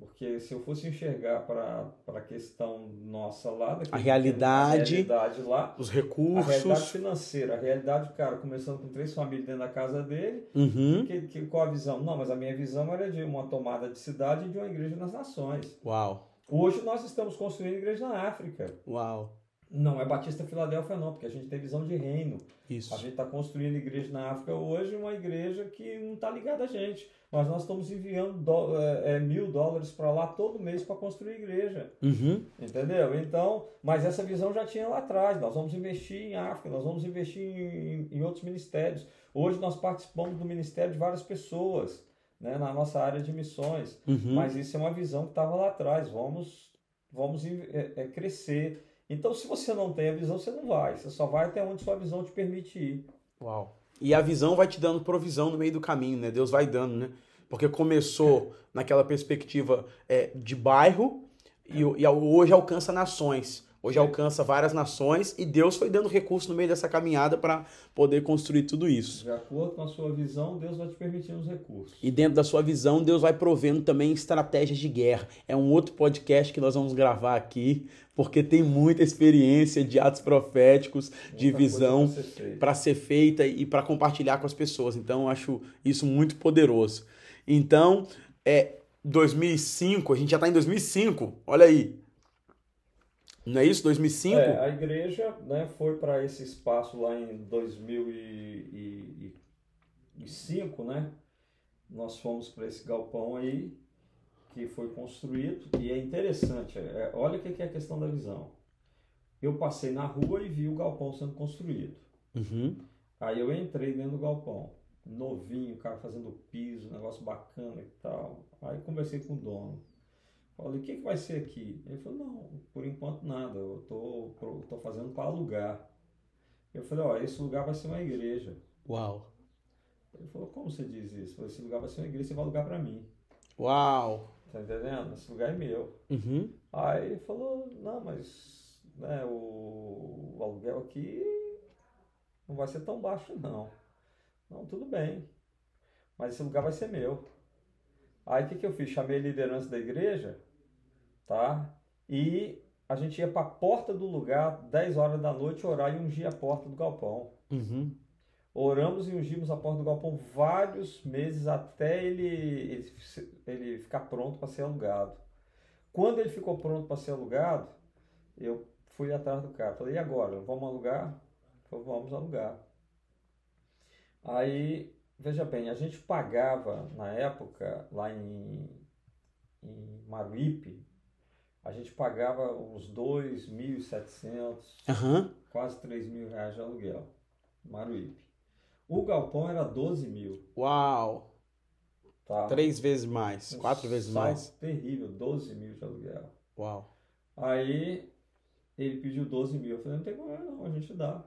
Porque se eu fosse enxergar para a questão nossa lá, A realidade. a realidade lá, Os a realidade recursos. financeira, a realidade cara começando com três famílias dentro da casa dele, Uhum. que, que, qual a visão? Não, mas a minha visão era de uma tomada de cidade e de uma igreja nas nações. Uau. Hoje nós estamos construindo igreja na África. Uau. Não é Batista Filadélfia não, porque a gente tem visão de reino. A Isso. gente está construindo igreja na África hoje, uma igreja que não está ligada a gente. Mas nós estamos enviando dó- é, é, mil dólares para lá todo mês para construir igreja. Uhum. Entendeu? Então, mas essa visão já tinha lá atrás. Nós vamos investir em África, nós vamos investir em, em outros ministérios. Hoje nós participamos do ministério de várias pessoas, né, na nossa área de missões. Uhum. Mas isso é uma visão que estava lá atrás. Vamos, vamos é, é, crescer. Então, se você não tem a visão, você não vai. Você só vai até onde sua visão te permite ir. Uau. E a visão vai te dando provisão no meio do caminho, né? Deus vai dando, né? Porque começou naquela perspectiva é, de bairro e, e hoje alcança nações. Hoje alcança várias nações e Deus foi dando recurso no meio dessa caminhada para poder construir tudo isso. De acordo com a sua visão, Deus vai te permitindo os recursos. E dentro da sua visão, Deus vai provendo também estratégias de guerra. É um outro podcast que nós vamos gravar aqui, porque tem muita experiência de atos proféticos, muita de visão para ser, ser feita e para compartilhar com as pessoas. Então, eu acho isso muito poderoso. Então, é 2005, a gente já está em 2005, olha aí. Não é isso? 2005? É, a igreja né, foi para esse espaço lá em 2005, né? Nós fomos para esse galpão aí que foi construído e é interessante. É, olha o que é a questão da visão. Eu passei na rua e vi o galpão sendo construído. Uhum. Aí eu entrei dentro do galpão, novinho, o cara fazendo piso, negócio bacana e tal. Aí conversei com o dono. Falei, o que, que vai ser aqui? Ele falou, não, por enquanto nada, eu tô, tô fazendo para alugar. Eu falei, ó, esse lugar vai ser uma igreja. Uau. Ele falou, como você diz isso? Falei, esse lugar vai ser uma igreja, você vai alugar para mim. Uau. Tá entendendo? Esse lugar é meu. Uhum. Aí ele falou, não, mas né, o, o aluguel aqui não vai ser tão baixo não. Não, tudo bem. Mas esse lugar vai ser meu. Aí o que, que eu fiz? Chamei a liderança da igreja tá? E a gente ia para a porta do lugar, 10 horas da noite, orar e ungir a porta do galpão. Uhum. Oramos e ungimos a porta do galpão vários meses até ele, ele, ele ficar pronto para ser alugado. Quando ele ficou pronto para ser alugado, eu fui atrás do cara. Falei, e agora? Vamos alugar? Falei, vamos alugar. Aí, veja bem, a gente pagava na época, lá em, em Maruípe, a gente pagava uns 2.700, uhum. quase 3 mil reais de aluguel, Maruípe. O galpão era 12 mil. Uau! Tá. Três vezes mais, um quatro vezes mais. terrível, 12 mil de aluguel. Uau! Aí ele pediu 12 mil. Eu falei, não tem problema não, a gente dá.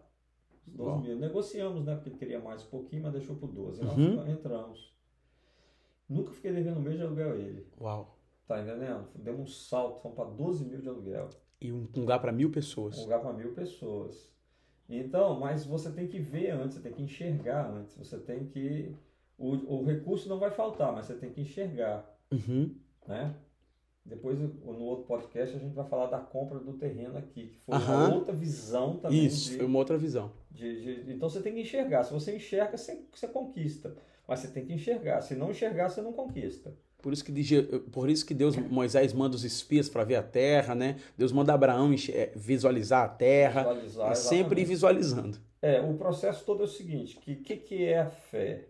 Os 12 Uau. mil. Negociamos, né? Porque ele queria mais um pouquinho, mas deixou por 12. Uhum. Nós entramos. Nunca fiquei devendo um mês de aluguel a ele. Uau! Tá entendendo? Demos um salto, fomos para 12 mil de aluguel. E um lugar para mil pessoas. Um lugar para mil pessoas. Então, mas você tem que ver antes, você tem que enxergar antes, você tem que. O, o recurso não vai faltar, mas você tem que enxergar. Uhum. Né? Depois, no outro podcast, a gente vai falar da compra do terreno aqui, que foi uhum. uma outra visão também. Isso, de, foi uma outra visão. De, de, então você tem que enxergar. Se você enxerga, você, você conquista. Mas você tem que enxergar. Se não enxergar, você não conquista. Por isso que, por isso que Deus, Moisés manda os espias para ver a terra, né? Deus manda Abraão é, visualizar a terra. Visualizar, é sempre visualizando. É, o processo todo é o seguinte: que que, que é a fé?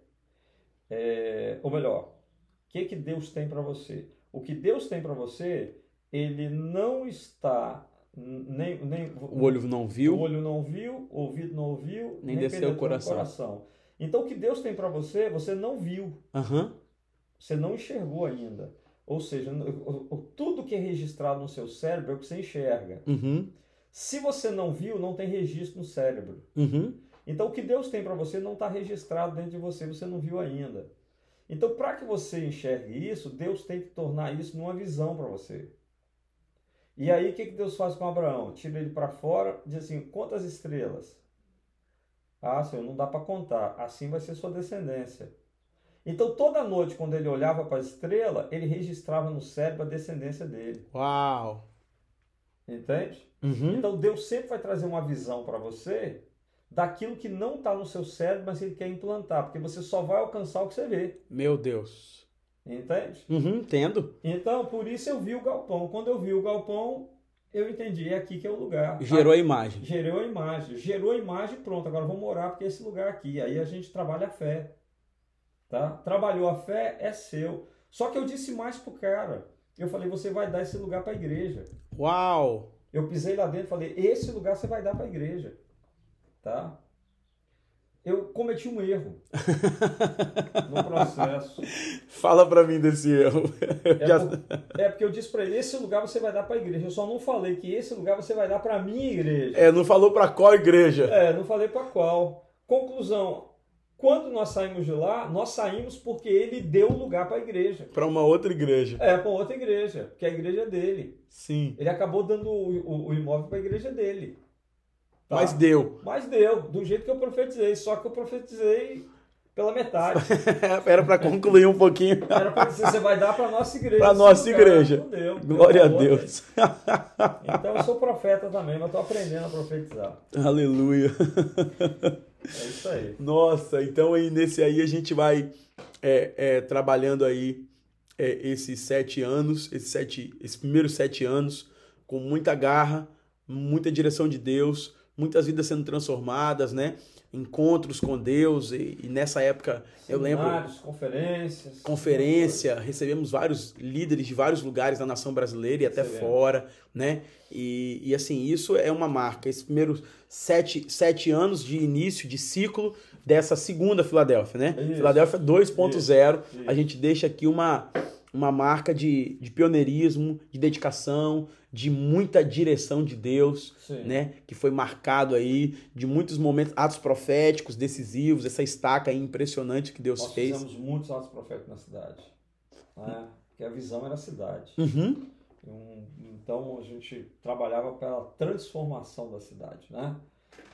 É, ou melhor, o que, que Deus tem para você? O que Deus tem para você, ele não está nem, nem o olho não viu, o olho não viu, o ouvido não ouviu, nem, nem desceu o coração. coração. Então o que Deus tem para você, você não viu. Uhum. Você não enxergou ainda. Ou seja, tudo que é registrado no seu cérebro é o que você enxerga. Uhum. Se você não viu, não tem registro no cérebro. Uhum. Então, o que Deus tem para você não está registrado dentro de você, você não viu ainda. Então, para que você enxergue isso, Deus tem que tornar isso numa visão para você. E aí, o que, que Deus faz com Abraão? Tira ele para fora, diz assim: quantas estrelas? Ah, Senhor, não dá para contar. Assim vai ser sua descendência. Então, toda noite, quando ele olhava para a estrela, ele registrava no cérebro a descendência dele. Uau! Entende? Uhum. Então, Deus sempre vai trazer uma visão para você daquilo que não está no seu cérebro, mas ele quer implantar, porque você só vai alcançar o que você vê. Meu Deus. Entende? Uhum, entendo. Então, por isso eu vi o galpão. Quando eu vi o galpão, eu entendi, é aqui que é o lugar. Gerou a imagem. Gerou a imagem. Gerou a imagem pronto. Agora vamos orar porque é esse lugar aqui. Aí a gente trabalha a fé. Tá? Trabalhou a fé, é seu. Só que eu disse mais pro cara. Eu falei, você vai dar esse lugar para a igreja. Uau! Eu pisei lá dentro e falei, esse lugar você vai dar para a igreja. Tá? Eu cometi um erro *laughs* no processo. Fala para mim desse erro. É, Já... por, é, porque eu disse para ele, esse lugar você vai dar para a igreja. Eu só não falei que esse lugar você vai dar para minha igreja. É, não falou para qual igreja. É, não falei para qual. Conclusão, Quando nós saímos de lá, nós saímos porque ele deu lugar para a igreja. Para uma outra igreja. É, para outra igreja, porque a igreja é dele. Sim. Ele acabou dando o, o, o imóvel para a igreja dele. Tá? Mas deu. Mas deu, do jeito que eu profetizei. Só que eu profetizei pela metade. *laughs* Era para concluir um pouquinho. Era para dizer, você vai dar para nossa igreja. Para nossa igreja. Não deu, Glória a Deus. *laughs* Então eu sou profeta também, mas estou aprendendo a profetizar. Aleluia. *laughs* É isso aí. Nossa, então aí nesse aí a gente vai é, é, trabalhando aí é, esses sete anos, esses, sete, esses primeiros sete anos, com muita garra, muita direção de Deus, muitas vidas sendo transformadas, né? encontros com Deus e, e nessa época eu lembro conferências. conferência recebemos vários líderes de vários lugares da nação brasileira e até fora né? E, e assim isso é uma marca. Esses primeiros sete, sete anos de início de ciclo dessa segunda Filadélfia né? Isso. Filadélfia 2.0 a gente deixa aqui uma uma marca de, de pioneirismo, de dedicação, de muita direção de Deus, Sim. né? Que foi marcado aí de muitos momentos, atos proféticos decisivos, essa estaca aí impressionante que Deus Nós fez. Nós fizemos muitos atos proféticos na cidade, né? Porque a visão era a cidade. Uhum. Então a gente trabalhava pela transformação da cidade, né?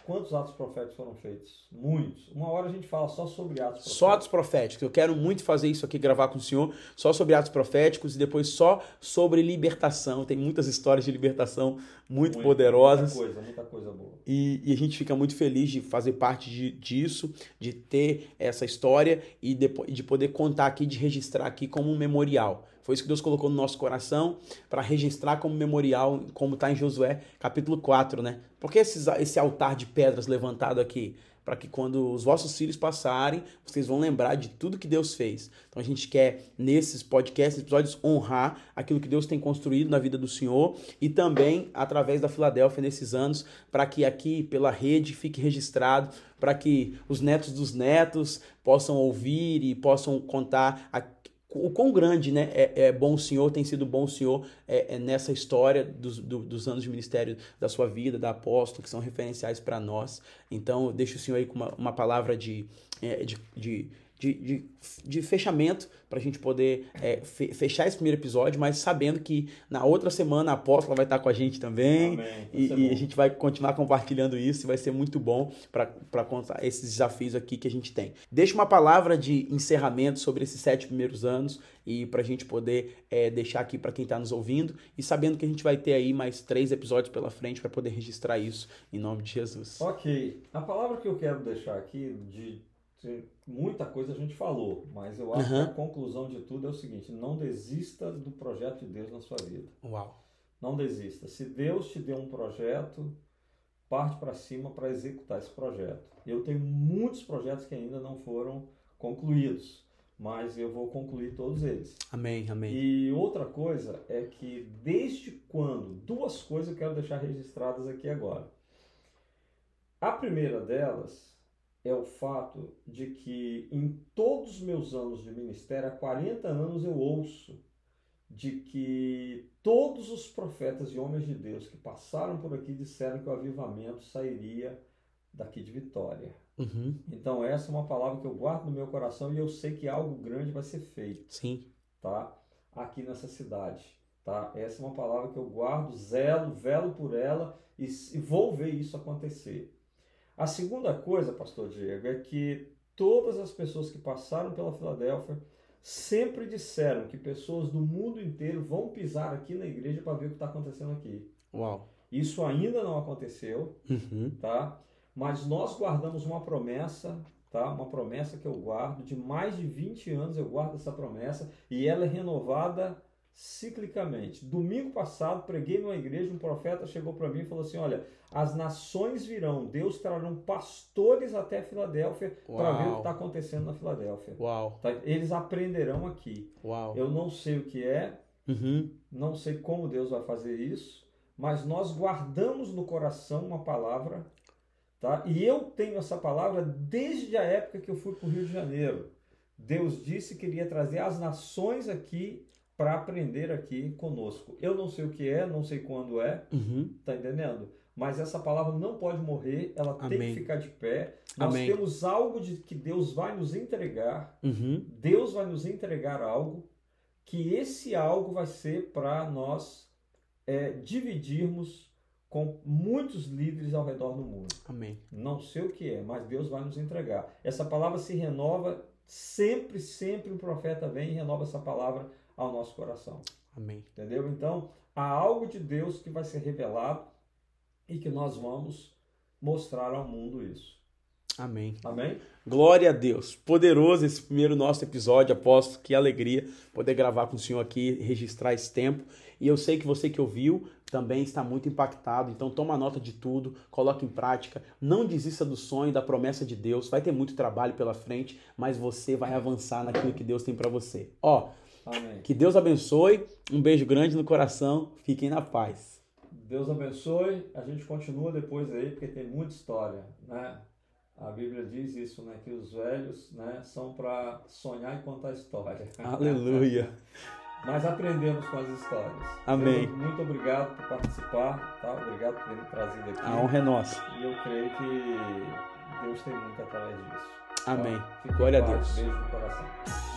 Quantos atos proféticos foram feitos? Muitos. Uma hora a gente fala só sobre atos proféticos. Só atos proféticos. Eu quero muito fazer isso aqui, gravar com o senhor, só sobre atos proféticos e depois só sobre libertação. Tem muitas histórias de libertação muito, muito poderosas. Muita coisa, muita coisa boa. E, e, a gente fica muito feliz de fazer parte de, disso, de ter essa história e de, de poder contar aqui, de registrar aqui como um memorial. Foi isso que Deus colocou no nosso coração para registrar como memorial, como está em Josué capítulo 4, né? Porque esses, esse altar de pedras levantado aqui? Para que quando os vossos filhos passarem, vocês vão lembrar de tudo que Deus fez. Então a gente quer, nesses podcasts, episódios, honrar aquilo que Deus tem construído na vida do Senhor e também através da Filadélfia nesses anos, para que aqui pela rede fique registrado, para que os netos dos netos possam ouvir e possam contar a o quão grande né, é, é bom o Senhor, tem sido bom o Senhor é, é nessa história dos, do, dos anos de ministério da sua vida, da apóstolo, que são referenciais para nós. Então, deixa o Senhor aí com uma, uma palavra de, é, de, de de, de, de fechamento para a gente poder é, fechar esse primeiro episódio, mas sabendo que na outra semana a apóstola vai estar com a gente também e, e, a gente vai continuar compartilhando isso e vai ser muito bom para contar esses desafios aqui que a gente tem. Deixa uma palavra de encerramento sobre esses sete primeiros anos e para a gente poder é, deixar aqui para quem está nos ouvindo e sabendo que a gente vai ter aí mais três episódios pela frente para poder registrar isso em nome de Jesus. Ok, a palavra que eu quero deixar aqui de muita coisa a gente falou, mas eu acho uhum. que a conclusão de tudo é o seguinte: não desista do projeto de Deus na sua vida. Uau. Não desista. Se Deus te deu um projeto, parte para cima para executar esse projeto. Eu tenho muitos projetos que ainda não foram concluídos, mas eu vou concluir todos eles. Amém, amém. E outra coisa é que desde quando, duas coisas eu quero deixar registradas aqui agora. A primeira delas é o fato de que em todos os meus anos de ministério, há 40 anos eu ouço de que todos os profetas e homens de Deus que passaram por aqui disseram que o avivamento sairia daqui de Vitória. Uhum. Então essa é uma palavra que eu guardo no meu coração e eu sei que algo grande vai ser feito. Sim. Tá? Aqui nessa cidade. Tá? Essa é uma palavra que eu guardo, zelo, velo por ela e, e vou ver isso acontecer. A segunda coisa, pastor Diego, é que todas as pessoas que passaram pela Filadélfia sempre disseram que pessoas do mundo inteiro vão pisar aqui na igreja para ver o que está acontecendo aqui. Uau. Isso ainda não aconteceu, uhum. tá? Mas nós guardamos uma promessa, tá? Uma promessa que eu guardo de mais de 20 anos eu guardo essa promessa e ela é renovada ciclicamente. Domingo passado, preguei numa igreja, um profeta chegou para mim e falou assim: Olha, as nações virão, Deus trarão pastores até Filadélfia para ver o que está acontecendo na Filadélfia. Uau. Tá? Eles aprenderão aqui. Uau. Eu não sei o que é, uhum. não sei como Deus vai fazer isso, mas nós guardamos no coração uma palavra. Tá? E eu tenho essa palavra desde a época que eu fui para o Rio de Janeiro. Deus disse que iria trazer as nações aqui para aprender aqui conosco. Eu não sei o que é, não sei quando é, uhum. tá entendendo? mas essa palavra não pode morrer, ela tem Amém. que ficar de pé. Nós Amém. temos algo de que Deus vai nos entregar. Uhum. Deus vai nos entregar algo que esse algo vai ser para nós é, dividirmos com muitos líderes ao redor do mundo. Amém. Não sei o que é, mas Deus vai nos entregar. Essa palavra se renova sempre, sempre o profeta vem e renova essa palavra ao nosso coração. Amém. Entendeu? Então, há algo de Deus que vai ser revelado e que nós vamos mostrar ao mundo isso. Amém. Amém? Glória a Deus. Poderoso esse primeiro nosso episódio, apóstolo. Que alegria poder gravar com o senhor aqui, registrar esse tempo. E eu sei que você que ouviu também está muito impactado. Então toma nota de tudo, coloque em prática. Não desista do sonho, da promessa de Deus. Vai ter muito trabalho pela frente, mas você vai avançar naquilo que Deus tem para você. Ó, Amém. que Deus abençoe. Um beijo grande no coração. Fiquem na paz. Deus abençoe. A gente continua depois aí, porque tem muita história, né? A Bíblia diz isso, né? Que os velhos, né, são para sonhar e contar história. *laughs* Aleluia. *laughs* Mas aprendemos com as histórias. Amém. Deus, muito obrigado por participar, tá? Obrigado por ter me trazido aqui. A honra é nossa. E eu creio que Deus tem muito através disso. Amém. Em Glória a. Deus. Beijo no coração.